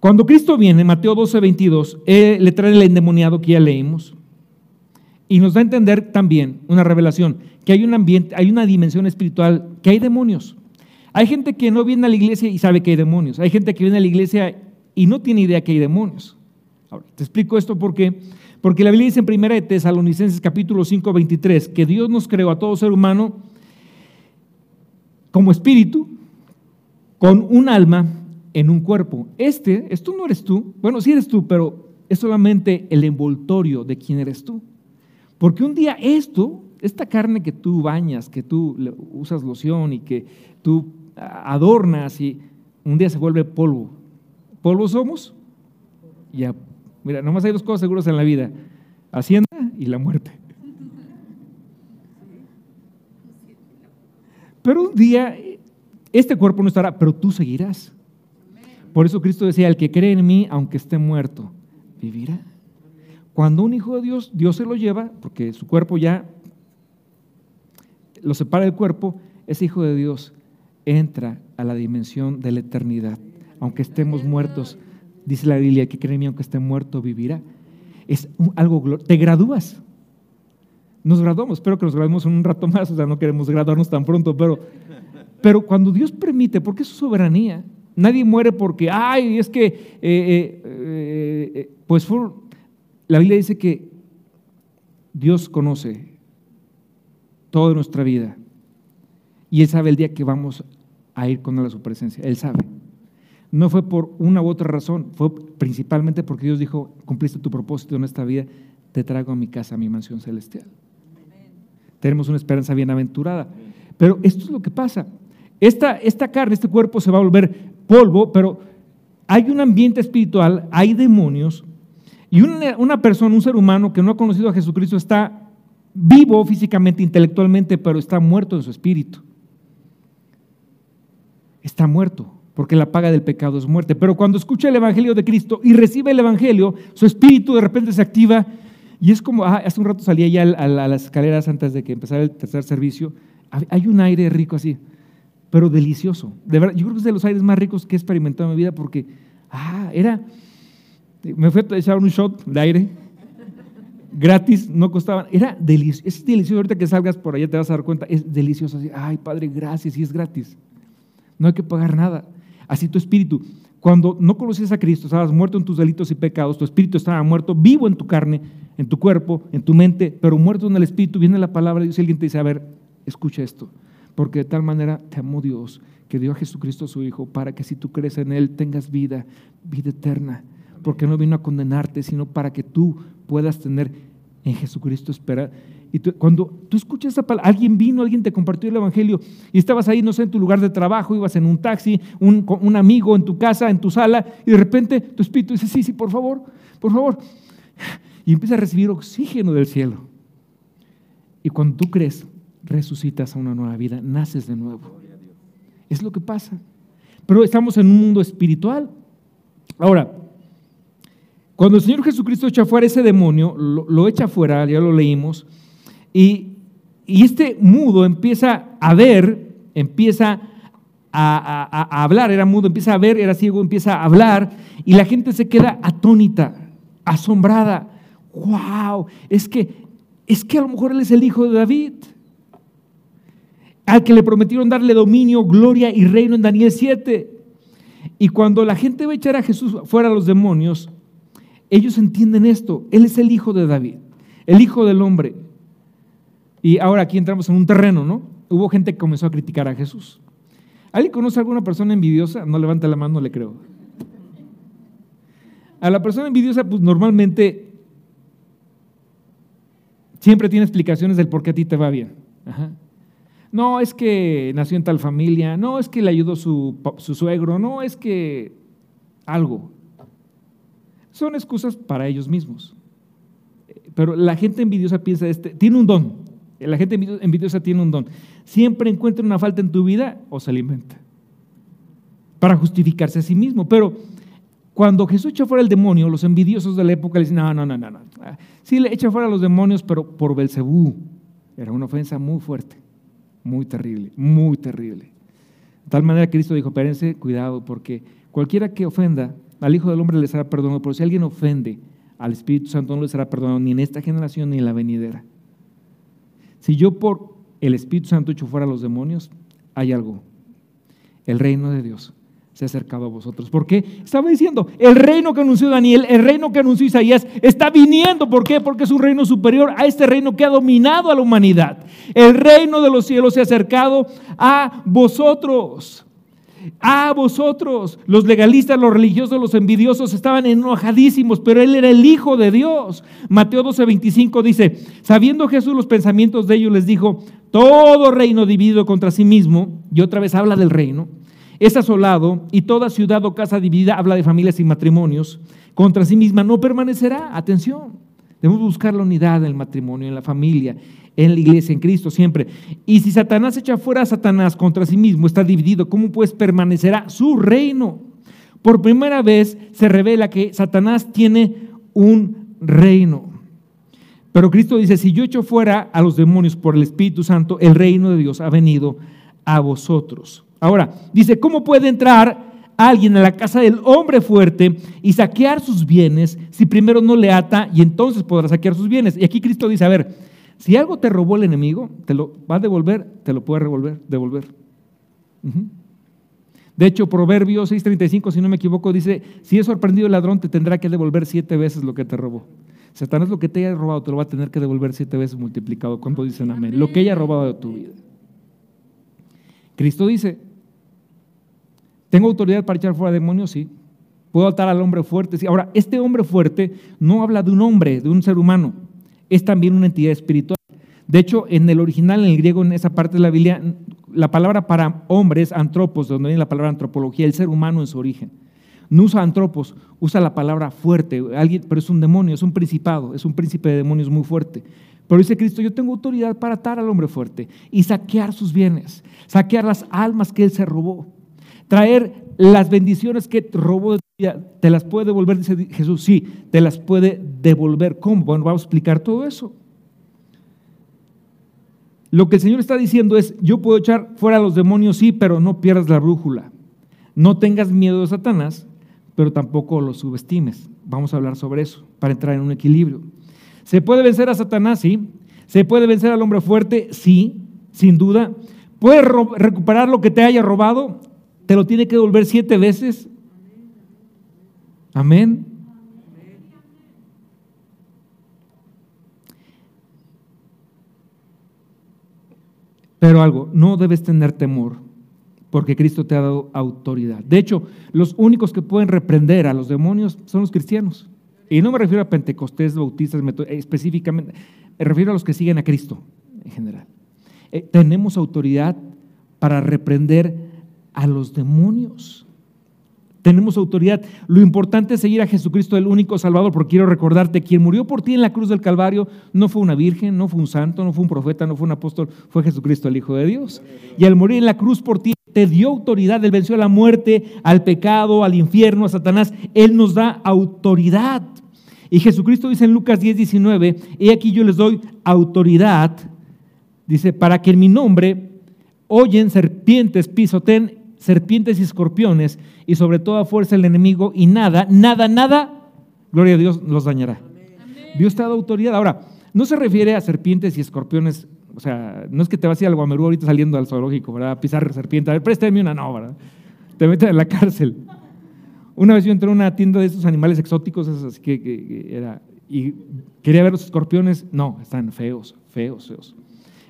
cuando Cristo viene, Mateo 12, 22, le trae el endemoniado que ya leímos y nos da a entender también una revelación, que hay un ambiente, hay una dimensión espiritual, que hay demonios. Hay gente que no viene a la iglesia y sabe que hay demonios. Hay gente que viene a la iglesia y no tiene idea que hay demonios. Ahora, te explico esto porque, porque la Biblia dice en 1 de Tesalonicenses capítulo 5, 23, que Dios nos creó a todo ser humano como espíritu, con un alma en un cuerpo. Este, esto no eres tú. Bueno, sí eres tú, pero es solamente el envoltorio de quién eres tú. Porque un día esto, esta carne que tú bañas, que tú usas loción y que tú adornas y un día se vuelve polvo. ¿Polvo somos? Ya, mira, nomás hay dos cosas seguras en la vida, Hacienda y la muerte. Pero un día este cuerpo no estará, pero tú seguirás. Por eso Cristo decía, el que cree en mí, aunque esté muerto, vivirá. Cuando un hijo de Dios, Dios se lo lleva, porque su cuerpo ya lo separa del cuerpo, ese hijo de Dios entra a la dimensión de la eternidad. Aunque estemos muertos, dice la Biblia, que cree en mí, aunque esté muerto, vivirá. Es algo, te gradúas. Nos graduamos, espero que nos graduemos en un rato más, o sea, no queremos graduarnos tan pronto, pero, pero cuando Dios permite, porque es su soberanía, nadie muere porque, ay, es que, eh, eh, eh, pues la Biblia dice que Dios conoce toda nuestra vida y Él sabe el día que vamos a ir con Él a su presencia, Él sabe. No fue por una u otra razón, fue principalmente porque Dios dijo, cumpliste tu propósito en esta vida, te traigo a mi casa, a mi mansión celestial. Tenemos una esperanza bienaventurada. Pero esto es lo que pasa. Esta, esta carne, este cuerpo se va a volver polvo, pero hay un ambiente espiritual, hay demonios, y una, una persona, un ser humano que no ha conocido a Jesucristo está vivo físicamente, intelectualmente, pero está muerto en su espíritu. Está muerto, porque la paga del pecado es muerte. Pero cuando escucha el Evangelio de Cristo y recibe el Evangelio, su espíritu de repente se activa y es como, ah, hace un rato salía ya a, las escaleras antes de que empezara el tercer servicio, hay un aire rico así, pero delicioso. De verdad, yo creo que es de los aires más ricos que he experimentado en mi vida porque, ah, era, me fui a echar un shot de aire, gratis, no costaba, era delicioso, es delicioso, ahorita que salgas por allá te vas a dar cuenta, es delicioso, así, ay Padre, gracias, y es gratis, no hay que pagar nada, así tu espíritu. Cuando no conocías a Cristo, estabas muerto en tus delitos y pecados, tu espíritu estaba muerto, vivo en tu carne, en tu cuerpo, en tu mente, pero muerto en el espíritu, viene la palabra de Dios y alguien te dice, a ver, escucha esto, porque de tal manera te amó Dios, que dio a Jesucristo su Hijo, para que si tú crees en Él tengas vida, vida eterna, porque no vino a condenarte, sino para que tú puedas tener en Jesucristo esperar. Y cuando tú escuchas esa palabra, alguien vino, alguien te compartió el Evangelio y estabas ahí, no sé, en tu lugar de trabajo, ibas en un taxi, un, un amigo en tu casa, en tu sala, y de repente tu espíritu dice, sí, sí, por favor, por favor. Y empieza a recibir oxígeno del cielo. Y cuando tú crees, resucitas a una nueva vida, naces de nuevo. Es lo que pasa. Pero estamos en un mundo espiritual. Ahora, cuando el Señor Jesucristo echa fuera ese demonio, lo, echa fuera, ya lo leímos, y, este mudo empieza a ver, empieza a, hablar, era mudo, empieza a ver, era ciego, empieza a hablar, y la gente se queda atónita, asombrada. ¡Wow! Es que, es que a lo mejor él es el hijo de David, al que le prometieron darle dominio, gloria y reino en Daniel 7. Y cuando la gente va a echar a Jesús fuera a los demonios, ellos entienden esto. Él es el hijo de David, el hijo del hombre. Y ahora aquí entramos en un terreno, ¿no? Hubo gente que comenzó a criticar a Jesús. ¿Alguien conoce a alguna persona envidiosa? No levanta la mano, no le creo. A la persona envidiosa, pues normalmente siempre tiene explicaciones del por qué a ti te va bien. No, es que nació en tal familia, no, es que le ayudó su, su suegro, no, es que algo. Son excusas para ellos mismos. Pero la gente envidiosa piensa, este, tiene un don. La gente envidiosa tiene un don. Siempre encuentra una falta en tu vida o se alimenta para justificarse a sí mismo. Pero cuando Jesús echó fuera el demonio, los envidiosos de la época le dicen, no, no, no, no, no. Sí le echa fuera a los demonios, pero por Belcebú. Era una ofensa muy fuerte, muy terrible, muy terrible. De tal manera Cristo dijo, espérense, cuidado, porque cualquiera que ofenda al Hijo del Hombre le será perdonado, pero si alguien ofende al Espíritu Santo no le será perdonado ni en esta generación ni en la venidera. Si yo por el Espíritu Santo echo fuera a los demonios, hay algo. el reino de Dios se ha acercado a vosotros. ¿Por qué? Estaba diciendo, el reino que anunció Daniel, el reino que anunció Isaías, está viniendo. ¿Por qué? Porque es un reino superior a este reino que ha dominado a la humanidad. El reino de los cielos se ha acercado a vosotros. A vosotros, los legalistas, los religiosos, los envidiosos estaban enojadísimos, pero él era el Hijo de Dios. Mateo 12, 25 dice, sabiendo Jesús los pensamientos de ellos, les dijo, todo reino dividido contra sí mismo, y otra vez habla del reino, es asolado y toda ciudad o casa dividida, habla de familias y matrimonios, contra sí misma no permanecerá. Atención, debemos buscar la unidad en el matrimonio, en la familia, en la iglesia, en Cristo siempre. Y si Satanás echa fuera a Satanás contra sí mismo, está dividido, ¿cómo pues permanecerá su reino? Por primera vez se revela que Satanás tiene un reino. Pero Cristo dice, si yo echo fuera a los demonios por el Espíritu Santo, el reino de Dios ha venido a vosotros. Ahora, dice, ¿cómo puede entrar alguien a la casa del hombre fuerte y saquear sus bienes si primero no le ata y entonces podrá saquear sus bienes? Y aquí Cristo dice, a ver, si algo te robó el enemigo, te lo va a devolver, te lo puede devolver. De hecho, Proverbios 6:35, si no me equivoco, dice, si es sorprendido el ladrón, te tendrá que devolver siete veces lo que te robó. Satanás lo que te haya robado, te lo va a tener que devolver siete veces multiplicado. ¿Cuánto dicen amén? Lo que haya robado de tu vida. Cristo dice, ¿Tengo autoridad para echar fuera demonios? Sí. ¿Puedo atar al hombre fuerte? Sí. Ahora, este hombre fuerte no habla de un hombre, de un ser humano. Es también una entidad espiritual. De hecho, en el original, en el griego, en esa parte de la Biblia, la palabra para hombre es antropos, de donde viene la palabra antropología, el ser humano en su origen. No usa antropos, usa la palabra fuerte, alguien, pero es un demonio, es un principado, es un príncipe de demonios muy fuerte. Pero dice Cristo, yo tengo autoridad para atar al hombre fuerte y saquear sus bienes, saquear las almas que él se robó traer las bendiciones que robó de tu vida, ¿te las puede devolver? Dice Jesús, sí, te las puede devolver. ¿Cómo? Bueno, vamos a explicar todo eso. Lo que el Señor está diciendo es, yo puedo echar fuera a los demonios, sí, pero no pierdas la brújula. No tengas miedo de Satanás, pero tampoco lo subestimes. Vamos a hablar sobre eso, para entrar en un equilibrio. ¿Se puede vencer a Satanás? Sí. ¿Se puede vencer al hombre fuerte? Sí, sin duda. ¿Puedes recuperar lo que te haya robado? Te lo tiene que devolver siete veces. Amén. Pero algo, no debes tener temor, porque Cristo te ha dado autoridad. De hecho, los únicos que pueden reprender a los demonios son los cristianos. Y no me refiero a pentecostés, bautistas, específicamente, me refiero a los que siguen a Cristo en general. Eh, tenemos autoridad para reprender a los demonios. Tenemos autoridad. Lo importante es seguir a Jesucristo, el único Salvador, porque quiero recordarte, quien murió por ti en la cruz del Calvario no fue una virgen, no fue un santo, no fue un profeta, no fue un apóstol, fue Jesucristo, el Hijo de Dios. Y al morir en la cruz por ti, te dio autoridad, Él venció a la muerte, al pecado, al infierno, a Satanás. Él nos da autoridad. Y Jesucristo dice en Lucas 10, 19, y aquí yo les doy autoridad, dice, para que en mi nombre oyen serpientes, pisoten serpientes y escorpiones y sobre toda fuerza el enemigo y nada, nada, nada, gloria a Dios, los dañará. Dios te ha dado autoridad. Ahora, no se refiere a serpientes y escorpiones, o sea, no es que te vas a ir al Guamerú ahorita saliendo al zoológico, ¿verdad? A pisar serpiente, a ver, préstame una, no, ¿verdad? Te meten en la cárcel. Una vez yo entré a una tienda de estos animales exóticos, así que, que era, y quería ver los escorpiones, no, están feos, feos, feos.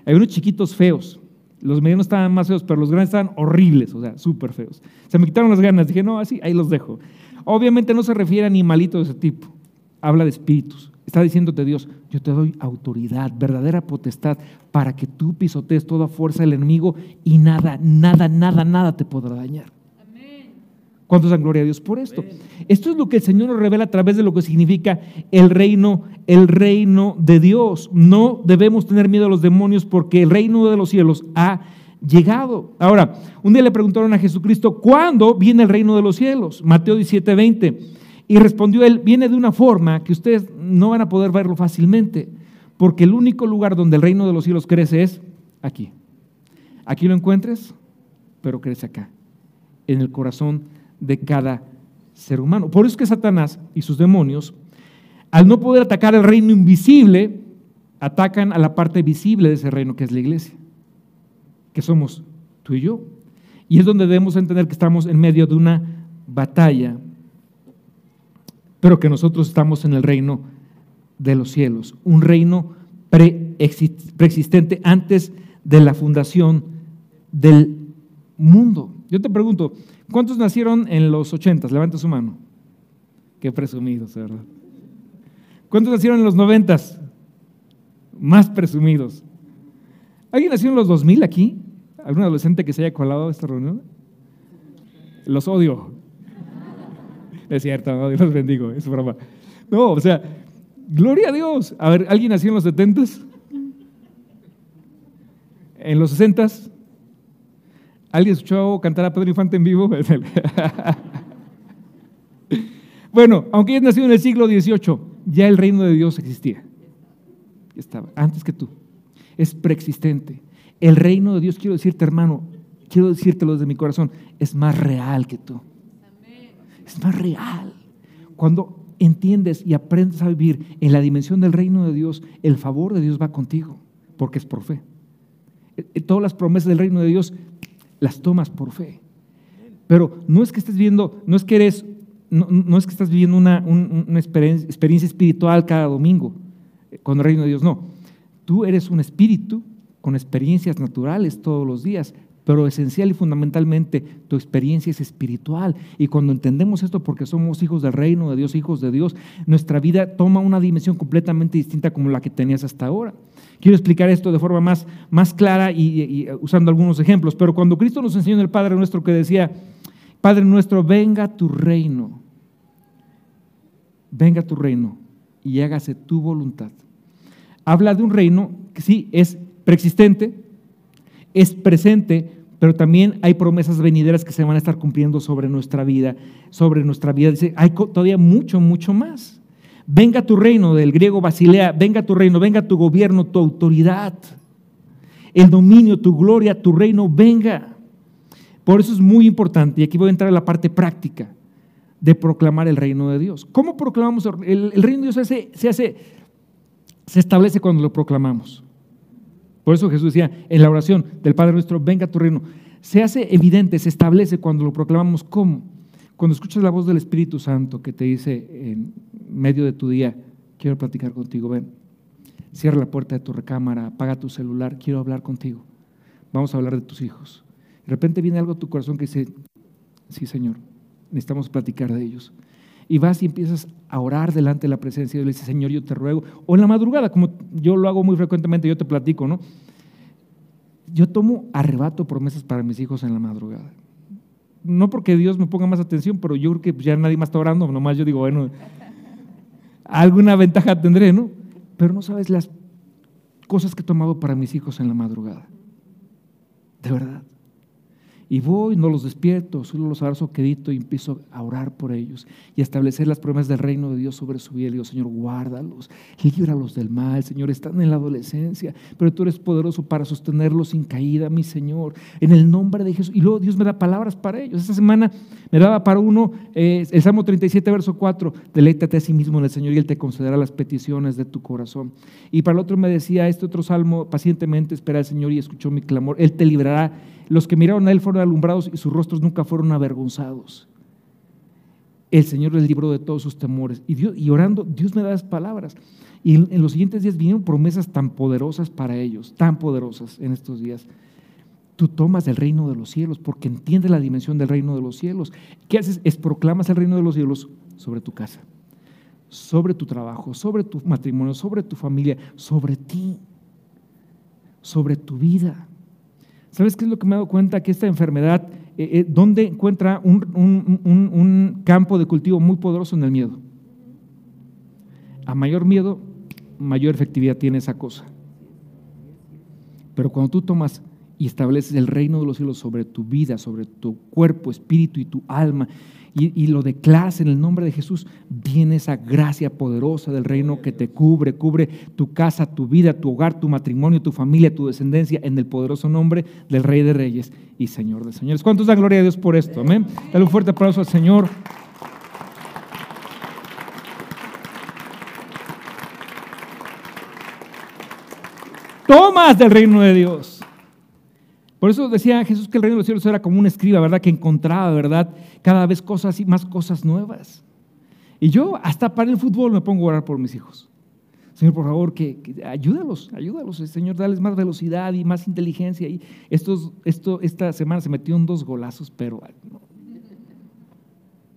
Hay unos chiquitos feos, los medianos estaban más feos, pero los grandes estaban horribles, o sea, súper feos. Se me quitaron las ganas, dije, no, así, ahí los dejo. Obviamente no se refiere a animalitos de ese tipo, habla de espíritus. Está diciéndote Dios, yo te doy autoridad, verdadera potestad, para que tú pisotees toda fuerza del enemigo y nada, nada, nada, nada te podrá dañar. ¿Cuántos dan gloria a Dios por esto? Esto es lo que el Señor nos revela a través de lo que significa el reino, el reino de Dios. No debemos tener miedo a los demonios porque el reino de los cielos ha llegado. Ahora, un día le preguntaron a Jesucristo, ¿cuándo viene el reino de los cielos? Mateo 17, 20. Y respondió él, viene de una forma que ustedes no van a poder verlo fácilmente, porque el único lugar donde el reino de los cielos crece es aquí. Aquí lo encuentres, pero crece acá, en el corazón de cada ser humano. Por eso es que Satanás y sus demonios, al no poder atacar el reino invisible, atacan a la parte visible de ese reino que es la iglesia, que somos tú y yo. Y es donde debemos entender que estamos en medio de una batalla, pero que nosotros estamos en el reino de los cielos, un reino preexistente antes de la fundación del mundo. Yo te pregunto, ¿cuántos nacieron en los ochentas? Levanta su mano. Qué presumidos, ¿verdad? ¿Cuántos nacieron en los noventas? Más presumidos. ¿Alguien nació en los 2000 aquí? ¿Algún adolescente que se haya colado a esta reunión? Los odio. Es cierto, no, Dios los bendigo, es broma. No, o sea, gloria a Dios. A ver, ¿alguien nació en los 70s? ¿En los 60s? ¿Alguien escuchó cantar a Pedro Infante en vivo? bueno, aunque hayas nacido en el siglo XVIII, ya el reino de Dios existía. Estaba, antes que tú. Es preexistente. El reino de Dios, quiero decirte, hermano, quiero decírtelo desde mi corazón, es más real que tú. Es más real. Cuando entiendes y aprendes a vivir en la dimensión del reino de Dios, el favor de Dios va contigo, porque es por fe. Eh, eh, todas las promesas del reino de Dios las tomas por fe. Pero no es que estés viendo, no es que eres, no, es que estás viviendo una, una experiencia, experiencia espiritual cada domingo eh, con el reino de Dios, no. Tú eres un espíritu con experiencias naturales todos los días, pero esencial y fundamentalmente tu experiencia es espiritual. Y cuando entendemos esto, porque somos hijos del reino de Dios, hijos de Dios, nuestra vida toma una dimensión completamente distinta como la que tenías hasta ahora. Quiero explicar esto de forma más, más clara y, usando algunos ejemplos, pero cuando Cristo nos enseñó en el Padre nuestro que decía, Padre nuestro, venga tu reino, venga tu reino y hágase tu voluntad. Habla de un reino que sí es preexistente, es presente, pero también hay promesas venideras que se van a estar cumpliendo sobre nuestra vida, sobre nuestra vida. Dice, hay todavía mucho, mucho más. Venga tu reino, del griego Basilea, venga tu reino, venga tu gobierno, tu autoridad, el dominio, tu gloria, tu reino, venga. Por eso es muy importante, y aquí voy a entrar a la parte práctica de proclamar el reino de Dios. ¿Cómo proclamamos el, reino de Dios? se hace, se establece cuando lo proclamamos. Por eso Jesús decía en la oración del Padre nuestro, venga tu reino. Se hace evidente, se establece cuando lo proclamamos. ¿Cómo? Cuando escuchas la voz del Espíritu Santo que te dice en medio de tu día, quiero platicar contigo, ven, cierra la puerta de tu recámara, apaga tu celular, quiero hablar contigo. Vamos a hablar de tus hijos. De repente viene algo a tu corazón que dice, sí Señor, necesitamos platicar de ellos y vas y empiezas a orar delante de la presencia de Dios. Le dices, Señor, yo te ruego. O en la madrugada, como yo lo hago muy frecuentemente, yo te platico, ¿no? Yo tomo arrebato promesas para mis hijos en la madrugada. No porque Dios me ponga más atención, pero yo creo que ya nadie más está orando, nomás yo digo, bueno, alguna ventaja tendré, ¿no? Pero no sabes las cosas que he tomado para mis hijos en la madrugada. De verdad. Y voy, no los despierto, solo los abrazo quedito y empiezo a orar por ellos y a establecer las promesas del reino de Dios sobre su vida. Y digo, Señor, guárdalos, líbralos del mal. Señor, están en la adolescencia, pero tú eres poderoso para sostenerlos sin caída, mi Señor, en el nombre de Jesús. Y luego Dios me da palabras para ellos. Esta semana me daba para uno eh, el Salmo 37, verso 4, deleítate a sí mismo en el Señor y Él te concederá las peticiones de tu corazón. Y para el otro me decía este otro salmo, pacientemente espera al Señor y escuchó mi clamor. Él te librará los que miraron a él fueron alumbrados y sus rostros nunca fueron avergonzados. El Señor les libró de todos sus temores. Y, orando, Dios me da las palabras. Y en, los siguientes días vinieron promesas tan poderosas para ellos, tan poderosas en estos días. Tú tomas el reino de los cielos porque entiendes la dimensión del reino de los cielos. ¿Qué haces? Es proclamas el reino de los cielos sobre tu casa, sobre tu trabajo, sobre tu matrimonio, sobre tu familia, sobre ti, sobre tu vida. ¿Sabes qué es lo que me he dado cuenta? Que esta enfermedad, eh, eh, ¿dónde encuentra un, campo de cultivo muy poderoso en el miedo? A mayor miedo, mayor efectividad tiene esa cosa. Pero cuando tú tomas y estableces el reino de los cielos sobre tu vida, sobre tu cuerpo, espíritu y tu alma, y, lo declaras en el nombre de Jesús, viene esa gracia poderosa del reino que te cubre, cubre tu casa, tu vida, tu hogar, tu matrimonio, tu familia, tu descendencia, en el poderoso nombre del Rey de Reyes y Señor de Señores. ¿Cuántos dan gloria a Dios por esto? Amén. Dale un fuerte aplauso al Señor. Tomas del reino de Dios. Por eso decía Jesús que el reino de los cielos era como un escriba, ¿verdad? Que encontraba, ¿verdad? Cada vez cosas y más cosas nuevas. Y yo hasta para el fútbol me pongo a orar por mis hijos. Señor, por favor, que, ayúdalos, ayúdalos, Señor, dales más velocidad y más inteligencia. Y estos, esto, esta semana se metieron dos golazos, pero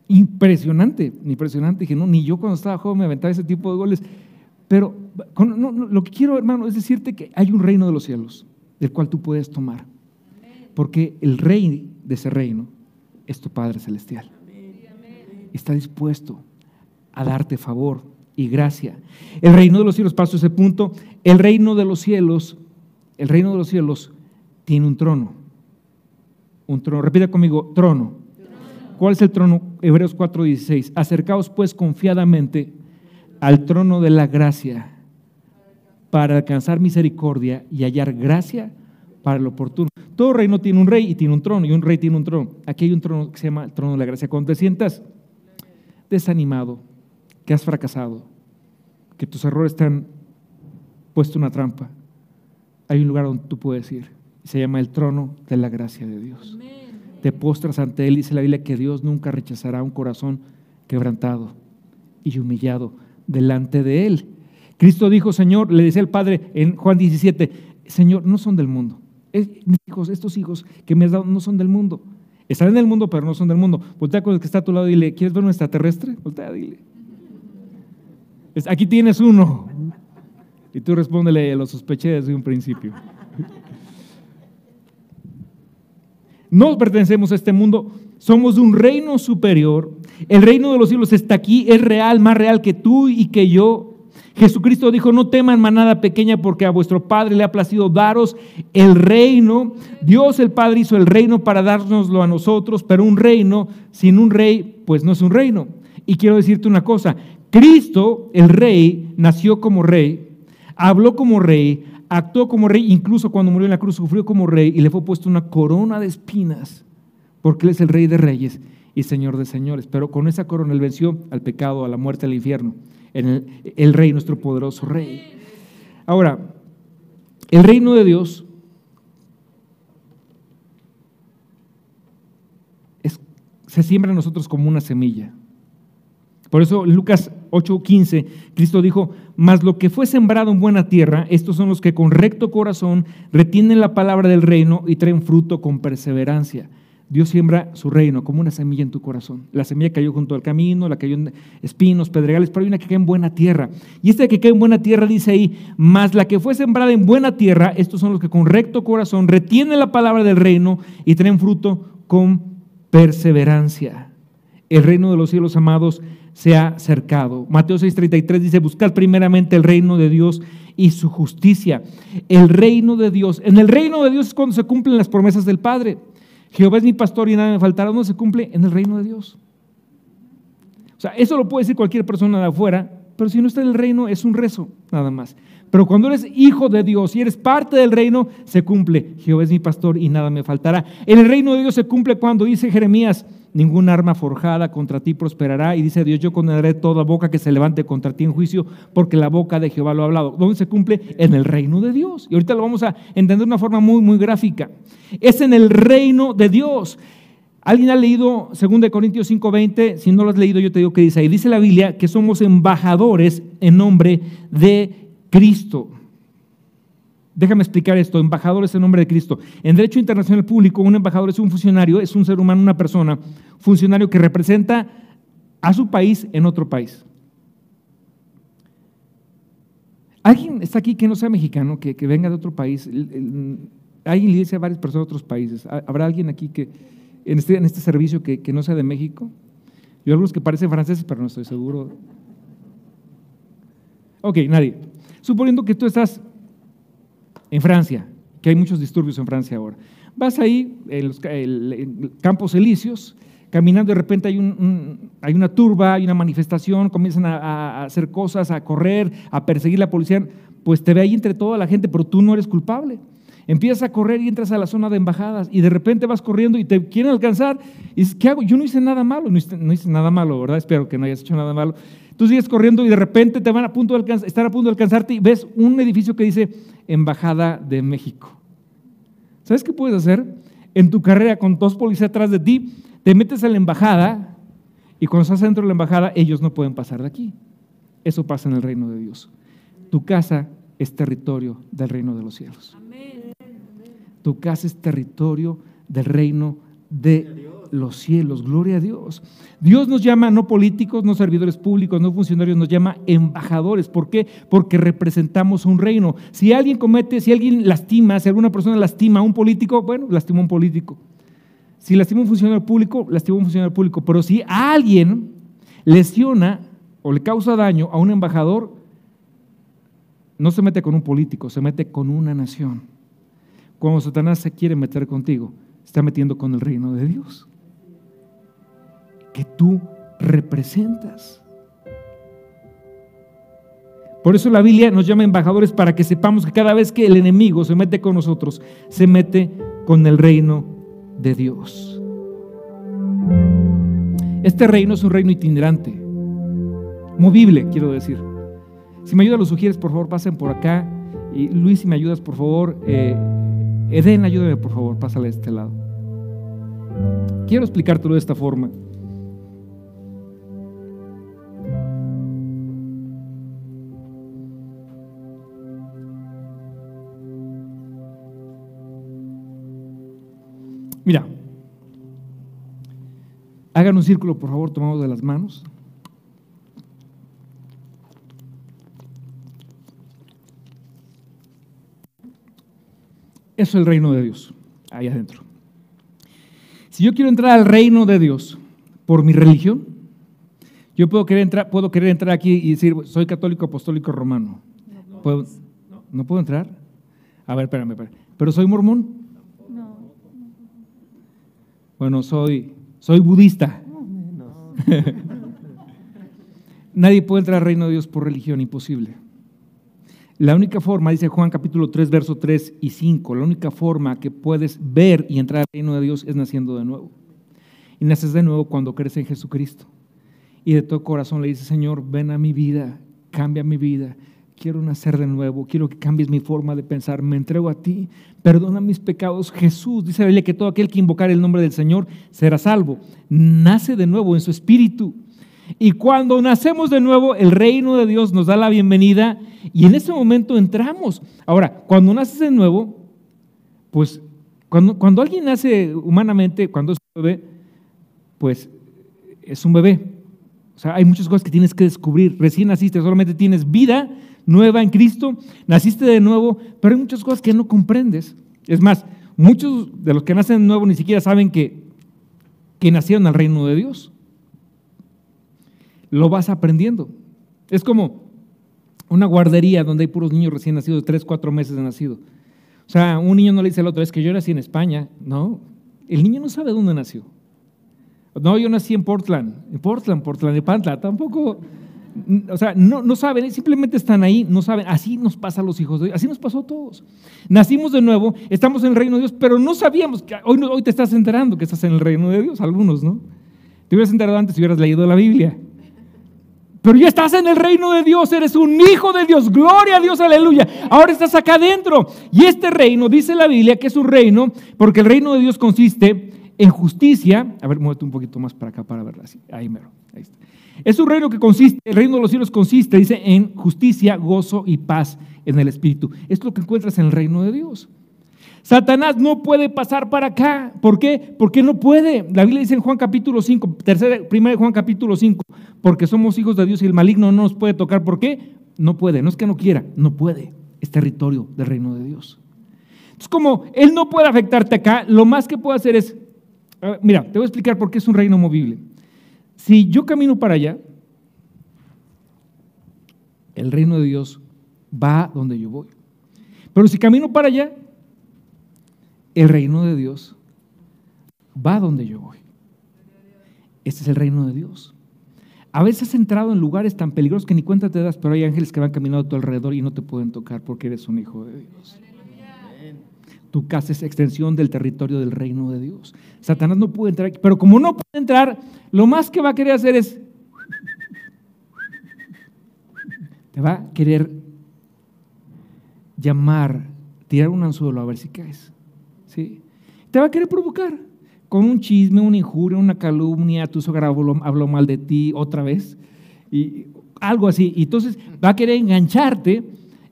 impresionante, impresionante. Dije, no, ni yo cuando estaba joven me aventaba ese tipo de goles. Pero lo que quiero, hermano, es decirte que hay un reino de los cielos del cual tú puedes tomar. Porque el rey de ese reino es tu Padre Celestial. Está dispuesto a darte favor y gracia. El reino de los cielos, paso ese punto, el reino de los cielos, el reino de los cielos tiene un trono. Un trono, repita conmigo, trono. ¿Cuál es el trono? Hebreos 4:16. Acercaos pues confiadamente al trono de la gracia para alcanzar misericordia y hallar gracia para lo oportuno. Todo reino tiene un rey y tiene un trono, y un rey tiene un trono. Aquí hay un trono que se llama el trono de la gracia. Cuando te sientas desanimado, que has fracasado, que tus errores te han puesto una trampa, hay un lugar donde tú puedes ir. Se llama el trono de la gracia de Dios. Te postras ante Él, dice la Biblia que Dios nunca rechazará un corazón quebrantado y humillado delante de Él. Cristo dijo, Señor, le decía el Padre en Juan 17, Señor, no son del mundo. Mis hijos, estos hijos que me has dado no son del mundo. Están en el mundo, pero no son del mundo. Voltea con el que está a tu lado y dile, ¿quieres ver un extraterrestre? Voltea, dile. Aquí tienes uno. Y tú respóndele, lo sospeché desde un principio. No pertenecemos a este mundo, somos de un reino superior. El reino de los cielos está aquí, es real, más real que tú y que yo. Jesucristo dijo, no teman manada pequeña porque a vuestro Padre le ha placido daros el reino. Dios el Padre hizo el reino para dárnoslo a nosotros, pero un reino sin un rey, pues no es un reino. Y quiero decirte una cosa, Cristo, el rey, nació como rey, habló como rey, actuó como rey, incluso cuando murió en la cruz sufrió como rey y le fue puesto una corona de espinas, porque Él es el rey de reyes y señor de señores. Pero con esa corona Él venció al pecado, a la muerte, al infierno en el, rey, nuestro poderoso rey. Ahora, el reino de Dios se siembra en nosotros como una semilla. Por eso Lucas 8:15, Cristo dijo, mas lo que fue sembrado en buena tierra, estos son los que con recto corazón retienen la palabra del reino y traen fruto con perseverancia. Dios siembra su reino como una semilla en tu corazón. La semilla cayó junto al camino, la cayó en espinos, pedregales, pero hay una que cae en buena tierra. Y esta que cae en buena tierra dice ahí, más la que fue sembrada en buena tierra, estos son los que con recto corazón retienen la palabra del reino y traen fruto con perseverancia. El reino de los cielos amados se ha cercado. Mateo 6:33 dice, buscad primeramente el reino de Dios y su justicia. El reino de Dios. En el reino de Dios es cuando se cumplen las promesas del Padre. Jehová es mi pastor y nada me faltará, no se cumple en el reino de Dios. O sea, eso lo puede decir cualquier persona de afuera, pero si no está en el reino es un rezo, nada más. Pero cuando eres hijo de Dios y eres parte del reino, se cumple. Jehová es mi pastor y nada me faltará. En el reino de Dios se cumple cuando dice Jeremías, ningún arma forjada contra ti prosperará. Y dice Dios, yo condenaré toda boca que se levante contra ti en juicio, porque la boca de Jehová lo ha hablado. ¿Dónde se cumple? En el reino de Dios. Y ahorita lo vamos a entender de una forma muy, muy gráfica. Es en el reino de Dios. ¿Alguien ha leído 2 Corintios 5:20? Si no lo has leído, yo te digo que dice ahí. Dice la Biblia que somos embajadores en nombre de Cristo. Déjame explicar esto. Embajador es el nombre de Cristo. En Derecho Internacional Público, un embajador es un funcionario, es un ser humano, una persona, funcionario que representa a su país en otro país. ¿Alguien está aquí que no sea mexicano, que, venga de otro país? ¿Alguien le dice a varias personas de otros países? ¿Habrá alguien aquí que en este, en este servicio que, que no sea de México? Yo algunos que parecen franceses, pero no estoy seguro. Ok, nadie. Suponiendo que tú estás en Francia, que hay muchos disturbios en Francia ahora. Vas ahí, en los campos elíseos, caminando, de repente hay, un, hay, una turba, hay una manifestación, comienzan a, hacer cosas, a correr, a perseguir la policía, pues te ve ahí entre toda la gente, pero tú no eres culpable. Empiezas a correr y entras a la zona de embajadas y de repente vas corriendo y te quieren alcanzar y dices, ¿qué hago? Yo no hice nada malo, no hice, no hice nada malo, ¿verdad? Espero que no hayas hecho nada malo. Tú sigues corriendo y de repente te van a punto de estar a punto de alcanzarte y ves un edificio que dice Embajada de México. ¿Sabes qué puedes hacer? En tu carrera con dos policías atrás de ti, te metes a la embajada y cuando estás dentro de la embajada, ellos no pueden pasar de aquí. Eso pasa en el reino de Dios. Tu casa es territorio del reino de los cielos. Tu casa es territorio del reino de los cielos. Gloria a Dios. Dios nos llama no políticos, no servidores públicos, no funcionarios, nos llama embajadores. ¿Por qué? Porque representamos un reino. Si alguien comete, si alguien lastima, si alguna persona lastima a un político, bueno, lastima a un político. Si lastima a un funcionario público, lastima a un funcionario público. Pero si alguien lesiona o le causa daño a un embajador, no se mete con un político, se mete con una nación. Cuando Satanás se quiere meter contigo, está metiendo con el reino de Dios que tú representas. Por eso la Biblia nos llama embajadores para que sepamos que cada vez que el enemigo se mete con nosotros, se mete con el reino de Dios. Este reino es un reino itinerante, movible, quiero decir. Si me ayudas, lo sugieres, por favor, pasen por acá. Y Luis, si me ayudas, por favor. Eh, Eden, ayúdame, por favor, pásale a este lado. Quiero explicártelo de esta forma. Mira, hagan un círculo, por favor, tomados de las manos. Eso es el reino de Dios, ahí adentro. Si yo quiero entrar al reino de Dios por mi religión, yo puedo querer entrar, puedo querer entrar aquí y decir, soy católico apostólico romano. ¿Puedo, ¿No puedo entrar? A ver, espérame, espérame. ¿Pero soy mormón? Bueno, soy, soy budista. Nadie puede entrar al reino de Dios por religión, imposible. La única forma, dice Juan capítulo 3, verso 3 y 5, la única forma que puedes ver y entrar al reino de Dios es naciendo de nuevo. Y naces de nuevo cuando crees en Jesucristo. Y de todo corazón le dices, Señor, ven a mi vida, cambia mi vida, quiero nacer de nuevo, quiero que cambies mi forma de pensar, me entrego a ti, perdona mis pecados. Jesús dice la que todo aquel que invocar el nombre del Señor será salvo. Nace de nuevo en su espíritu. Y cuando nacemos de nuevo, el reino de Dios nos da la bienvenida y en ese momento entramos. Ahora, cuando naces de nuevo, pues cuando, cuando alguien nace humanamente, cuando es un bebé, pues es un bebé. Sea, hay muchas cosas que tienes que descubrir. Recién naciste, solamente tienes vida nueva en Cristo, naciste de nuevo, pero hay muchas cosas que no comprendes. Es más, muchos de los que nacen de nuevo ni siquiera saben que, que nacieron al reino de Dios. Lo vas aprendiendo. Es como una guardería donde hay puros niños recién nacidos de 3, 4 meses de nacido. O sea, un niño no le dice al otro, es que yo nací en España. No, el niño no sabe dónde nació. No, yo nací en Portland, en Portland, Portland de Pantla. Tampoco, o sea, no, no saben, simplemente están ahí, no saben. Así nos pasa a los hijos de Dios, así nos pasó a todos. Nacimos de nuevo, estamos en el reino de Dios, pero no sabíamos que hoy, hoy te estás enterando que estás en el reino de Dios, algunos, ¿no? Te hubieras enterado antes si hubieras leído la Biblia. Pero ya estás en el reino de Dios, eres un hijo de Dios, gloria a Dios, aleluya. Ahora estás acá adentro. Y este reino, dice la Biblia, que es un reino, porque el reino de Dios consiste en justicia. A ver, muévete un poquito más para acá para verla así. Ahí mero, ahí está. Es un reino que consiste, el reino de los cielos consiste, dice, en justicia, gozo y paz en el Espíritu. Es lo que encuentras en el reino de Dios. Satanás no puede pasar para acá. ¿Por qué? Porque no puede. La Biblia dice en Juan capítulo 5, tercera, primera de Juan capítulo 5, porque somos hijos de Dios y el maligno no nos puede tocar. ¿Por qué? No puede. No es que no quiera, no puede. Es territorio del reino de Dios. Entonces, como Él no puede afectarte acá, lo más que puede hacer es, mira, te voy a explicar por qué es un reino movible. Si yo camino para allá, el reino de Dios va donde yo voy. Pero si camino para allá, el reino de Dios va donde yo voy. Este es el reino de Dios. A veces has entrado en lugares tan peligrosos que ni cuenta te das, pero hay ángeles que van caminando a tu alrededor y no te pueden tocar porque eres un hijo de Dios. Tu casa es extensión del territorio del reino de Dios. Satanás no puede entrar aquí, pero como no puede entrar, lo más que va a querer hacer es, te va a querer llamar, tirar un anzuelo a ver si caes. ¿sí? Te va a querer provocar con un chisme, una injuria, una calumnia, tu suegra habló, mal de ti otra vez, y algo así. Y entonces va a querer engancharte,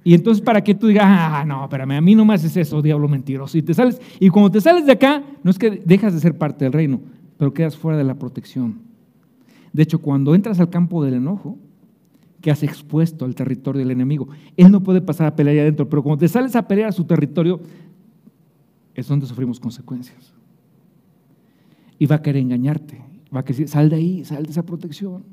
y entonces para que tú digas, ah, no, espérame, a mí no me haces eso, diablo mentiroso. Y te sales, y cuando te sales de acá, no es que dejas de ser parte del reino, pero quedas fuera de la protección. De hecho, cuando entras al campo del enojo, que has expuesto al territorio del enemigo. Él no puede pasar a pelear ahí adentro, pero cuando te sales a pelear a su territorio, es donde sufrimos consecuencias. Y va a querer engañarte, va a querer decir, sal de ahí, sal de esa protección.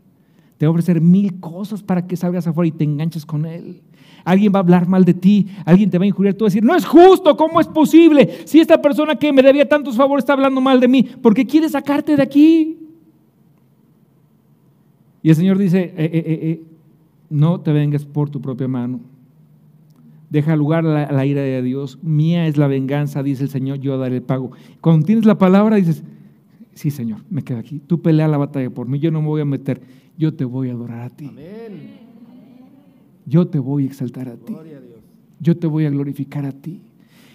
Te va a ofrecer mil cosas para que salgas afuera y te enganches con él. Alguien va a hablar mal de ti, alguien te va a injuriar, tú vas a decir, no es justo, ¿cómo es posible? Si esta persona que me debía tantos favores está hablando mal de mí, ¿por qué quiere sacarte de aquí? Y el Señor dice, eh, eh, eh, no te vengas por tu propia mano. Deja lugar a la, ira de Dios. Mía es la venganza, dice el Señor, yo daré el pago. Cuando tienes la palabra, dices, sí, Señor, me quedo aquí. Tú pelea la batalla por mí, yo no me voy a meter. Yo te voy a adorar a ti. Yo te voy a exaltar a ti. Yo te voy a glorificar a ti.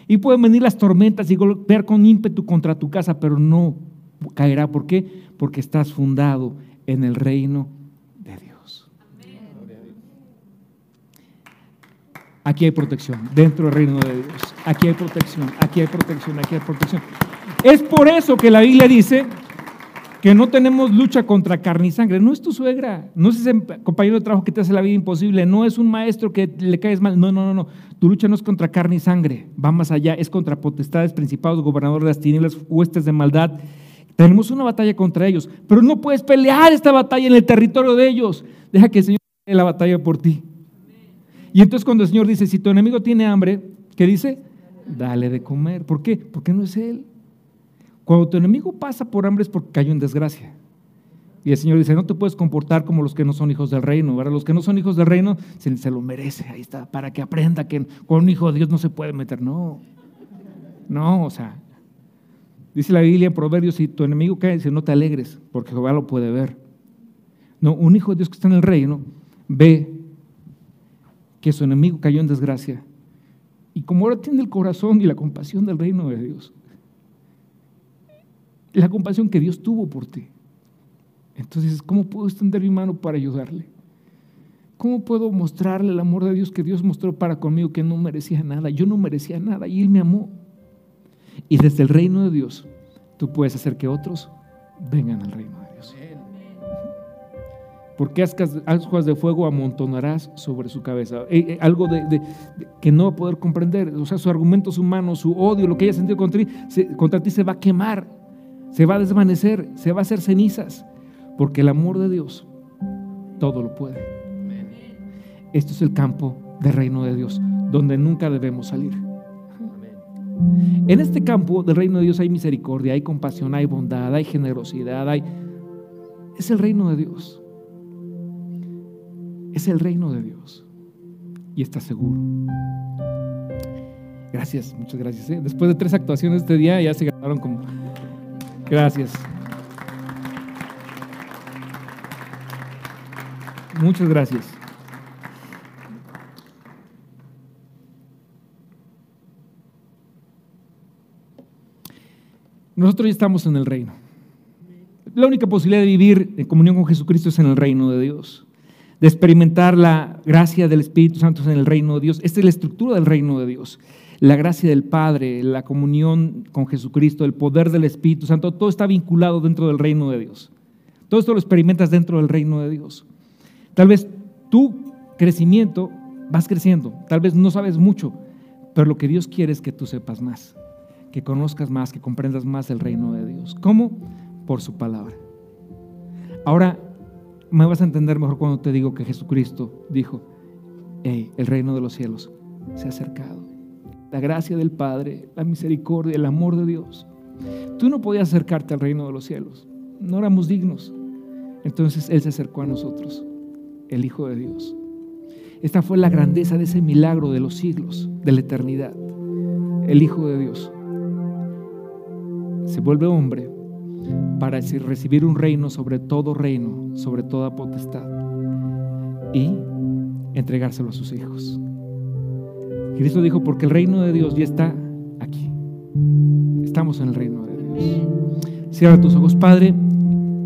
Y pueden venir las tormentas y golpear con ímpetu contra tu casa, pero no caerá. ¿Por qué? Porque estás fundado en el reino Aquí hay protección, dentro del reino de Dios. Aquí hay protección, aquí hay protección, aquí hay protección. Es por eso que la Biblia dice que no tenemos lucha contra carne y sangre. No es tu suegra, no es ese compañero de trabajo que te hace la vida imposible, no es un maestro que le caes mal. No, no, no, no. Tu lucha no es contra carne y sangre, va más allá, es contra potestades, principados, gobernadores de las tinieblas, huestes de maldad. Tenemos una batalla contra ellos, pero no puedes pelear esta batalla en el territorio de ellos. Deja que el Señor pelee la batalla por ti. Y entonces cuando el Señor dice, si tu enemigo tiene hambre, ¿qué dice? Dale de comer. ¿Por qué? Porque no es Él. Cuando tu enemigo pasa por hambre es porque cayó en desgracia. Y el Señor dice, no te puedes comportar como los que no son hijos del reino. ¿verdad? Los que no son hijos del reino se, se, lo merece, ahí está, para que aprenda que con un hijo de Dios no se puede meter. No, no, o sea, dice la Biblia en Proverbios, si tu enemigo cae, dice, no te alegres, porque Jehová lo puede ver. No, un hijo de Dios que está en el reino ve que su enemigo cayó en desgracia. Y como ahora tiene el corazón y la compasión del reino de Dios, la compasión que Dios tuvo por ti. Entonces, ¿cómo puedo extender mi mano para ayudarle? ¿Cómo puedo mostrarle el amor de Dios que Dios mostró para conmigo que no merecía nada? Yo no merecía nada y Él me amó. Y desde el reino de Dios, tú puedes hacer que otros vengan al reino de Dios porque ascuas de fuego amontonarás sobre su cabeza. Eh, eh, algo de, que no va a poder comprender. O sea, sus argumentos humanos, su odio, lo que haya sentido contra ti, contra ti se va a quemar, se va a desvanecer, se va a hacer cenizas. Porque el amor de Dios todo lo puede. Esto es el campo del reino de Dios, donde nunca debemos salir. En este campo del reino de Dios hay misericordia, hay compasión, hay bondad, hay generosidad, hay... Es el reino de Dios. Es el reino de Dios. Y está seguro. Gracias, muchas gracias. ¿eh? Después de tres actuaciones este día ya se ganaron como... Gracias. Muchas gracias. Nosotros ya estamos en el reino. La única posibilidad de vivir en comunión con Jesucristo es en el reino de Dios de experimentar la gracia del Espíritu Santo en el reino de Dios. Esta es la estructura del reino de Dios. La gracia del Padre, la comunión con Jesucristo, el poder del Espíritu Santo, todo está vinculado dentro del reino de Dios. Todo esto lo experimentas dentro del reino de Dios. Tal vez tu crecimiento vas creciendo, tal vez no sabes mucho, pero lo que Dios quiere es que tú sepas más, que conozcas más, que comprendas más el reino de Dios. ¿Cómo? Por su palabra. Ahora, me vas a entender mejor cuando te digo que Jesucristo dijo, hey, el reino de los cielos se ha acercado. La gracia del Padre, la misericordia, el amor de Dios. Tú no podías acercarte al reino de los cielos, no éramos dignos. Entonces Él se acercó a nosotros, el Hijo de Dios. Esta fue la grandeza de ese milagro de los siglos, de la eternidad. El Hijo de Dios se vuelve hombre para recibir un reino sobre todo reino, sobre toda potestad y entregárselo a sus hijos. Cristo dijo, porque el reino de Dios ya está aquí. Estamos en el reino de Dios. Cierra tus ojos, Padre.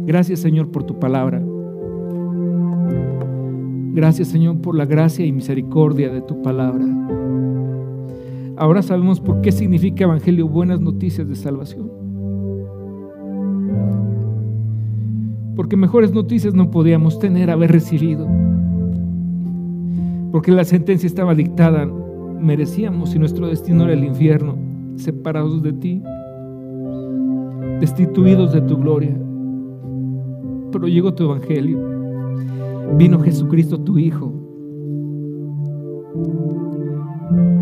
Gracias, Señor, por tu palabra. Gracias, Señor, por la gracia y misericordia de tu palabra. Ahora sabemos por qué significa Evangelio buenas noticias de salvación. Porque mejores noticias no podíamos tener, haber recibido. Porque la sentencia estaba dictada, merecíamos y nuestro destino era el infierno, separados de ti, destituidos de tu gloria. Pero llegó tu Evangelio, vino Jesucristo tu Hijo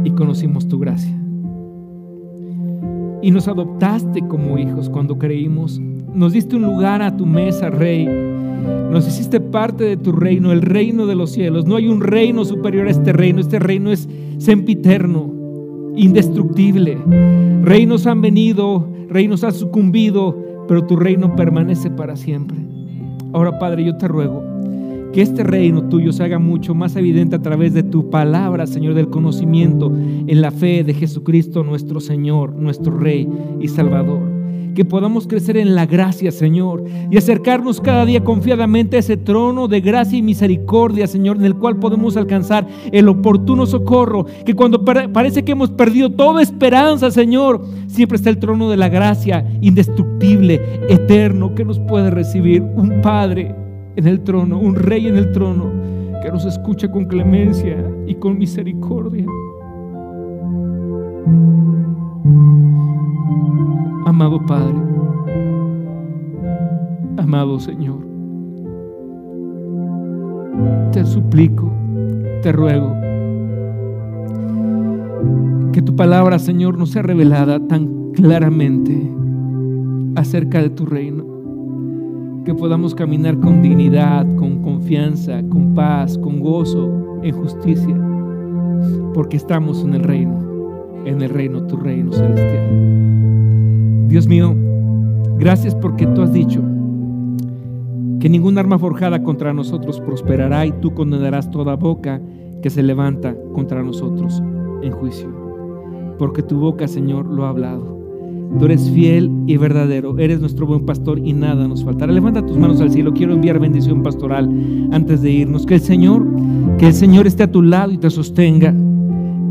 y conocimos tu gracia. Y nos adoptaste como hijos cuando creímos. Nos diste un lugar a tu mesa, Rey. Nos hiciste parte de tu reino, el reino de los cielos. No hay un reino superior a este reino. Este reino es sempiterno, indestructible. Reinos han venido, reinos han sucumbido, pero tu reino permanece para siempre. Ahora, Padre, yo te ruego que este reino tuyo se haga mucho más evidente a través de tu palabra, Señor, del conocimiento en la fe de Jesucristo, nuestro Señor, nuestro Rey y Salvador. Que podamos crecer en la gracia, Señor, y acercarnos cada día confiadamente a ese trono de gracia y misericordia, Señor, en el cual podemos alcanzar el oportuno socorro. Que cuando parece que hemos perdido toda esperanza, Señor, siempre está el trono de la gracia indestructible, eterno, que nos puede recibir un Padre en el trono, un rey en el trono que nos escucha con clemencia y con misericordia. Amado Padre, amado Señor, te suplico, te ruego, que tu palabra, Señor, nos sea revelada tan claramente acerca de tu reino que podamos caminar con dignidad, con confianza, con paz, con gozo, en justicia, porque estamos en el reino, en el reino, tu reino celestial. Dios mío, gracias porque tú has dicho que ningún arma forjada contra nosotros prosperará y tú condenarás toda boca que se levanta contra nosotros en juicio, porque tu boca, Señor, lo ha hablado. Tú eres fiel y verdadero, eres nuestro buen pastor y nada nos faltará. Levanta tus manos al cielo, quiero enviar bendición pastoral antes de irnos. Que el Señor, que el Señor esté a tu lado y te sostenga.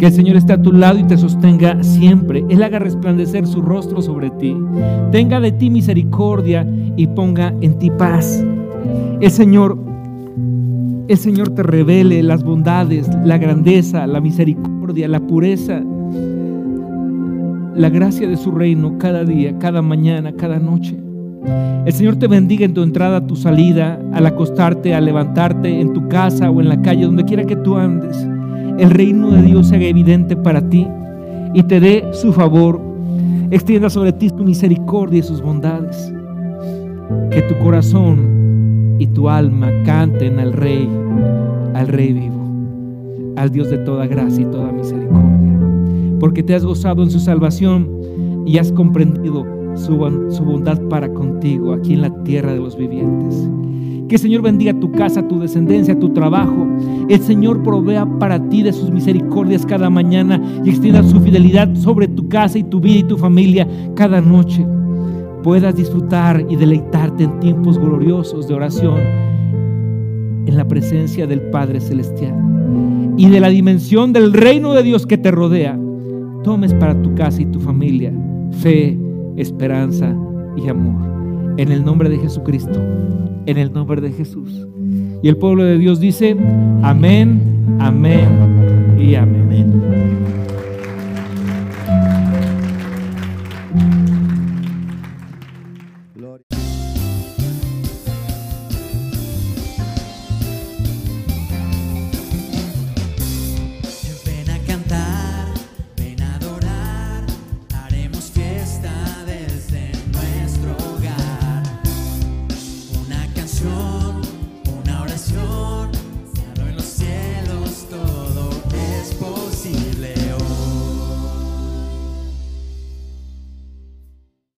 Que el Señor esté a tu lado y te sostenga siempre. Él haga resplandecer su rostro sobre ti. Tenga de ti misericordia y ponga en ti paz. El Señor, el Señor te revele las bondades, la grandeza, la misericordia, la pureza la gracia de su reino cada día, cada mañana, cada noche. El Señor te bendiga en tu entrada, tu salida, al acostarte, al levantarte, en tu casa o en la calle, donde quiera que tú andes. El reino de Dios se haga evidente para ti y te dé su favor. Extienda sobre ti su misericordia y sus bondades. Que tu corazón y tu alma canten al Rey, al Rey vivo, al Dios de toda gracia y toda misericordia porque te has gozado en su salvación y has comprendido su, bondad para contigo aquí en la tierra de los vivientes. Que el Señor bendiga tu casa, tu descendencia, tu trabajo. El Señor provea para ti de sus misericordias cada mañana y extienda su fidelidad sobre tu casa y tu vida y tu familia cada noche. Puedas disfrutar y deleitarte en tiempos gloriosos de oración en la presencia del Padre Celestial y de la dimensión del reino de Dios que te rodea tomes para tu casa y tu familia fe, esperanza y amor. En el nombre de Jesucristo, en el nombre de Jesús. Y el pueblo de Dios dice, amén, amén y amén.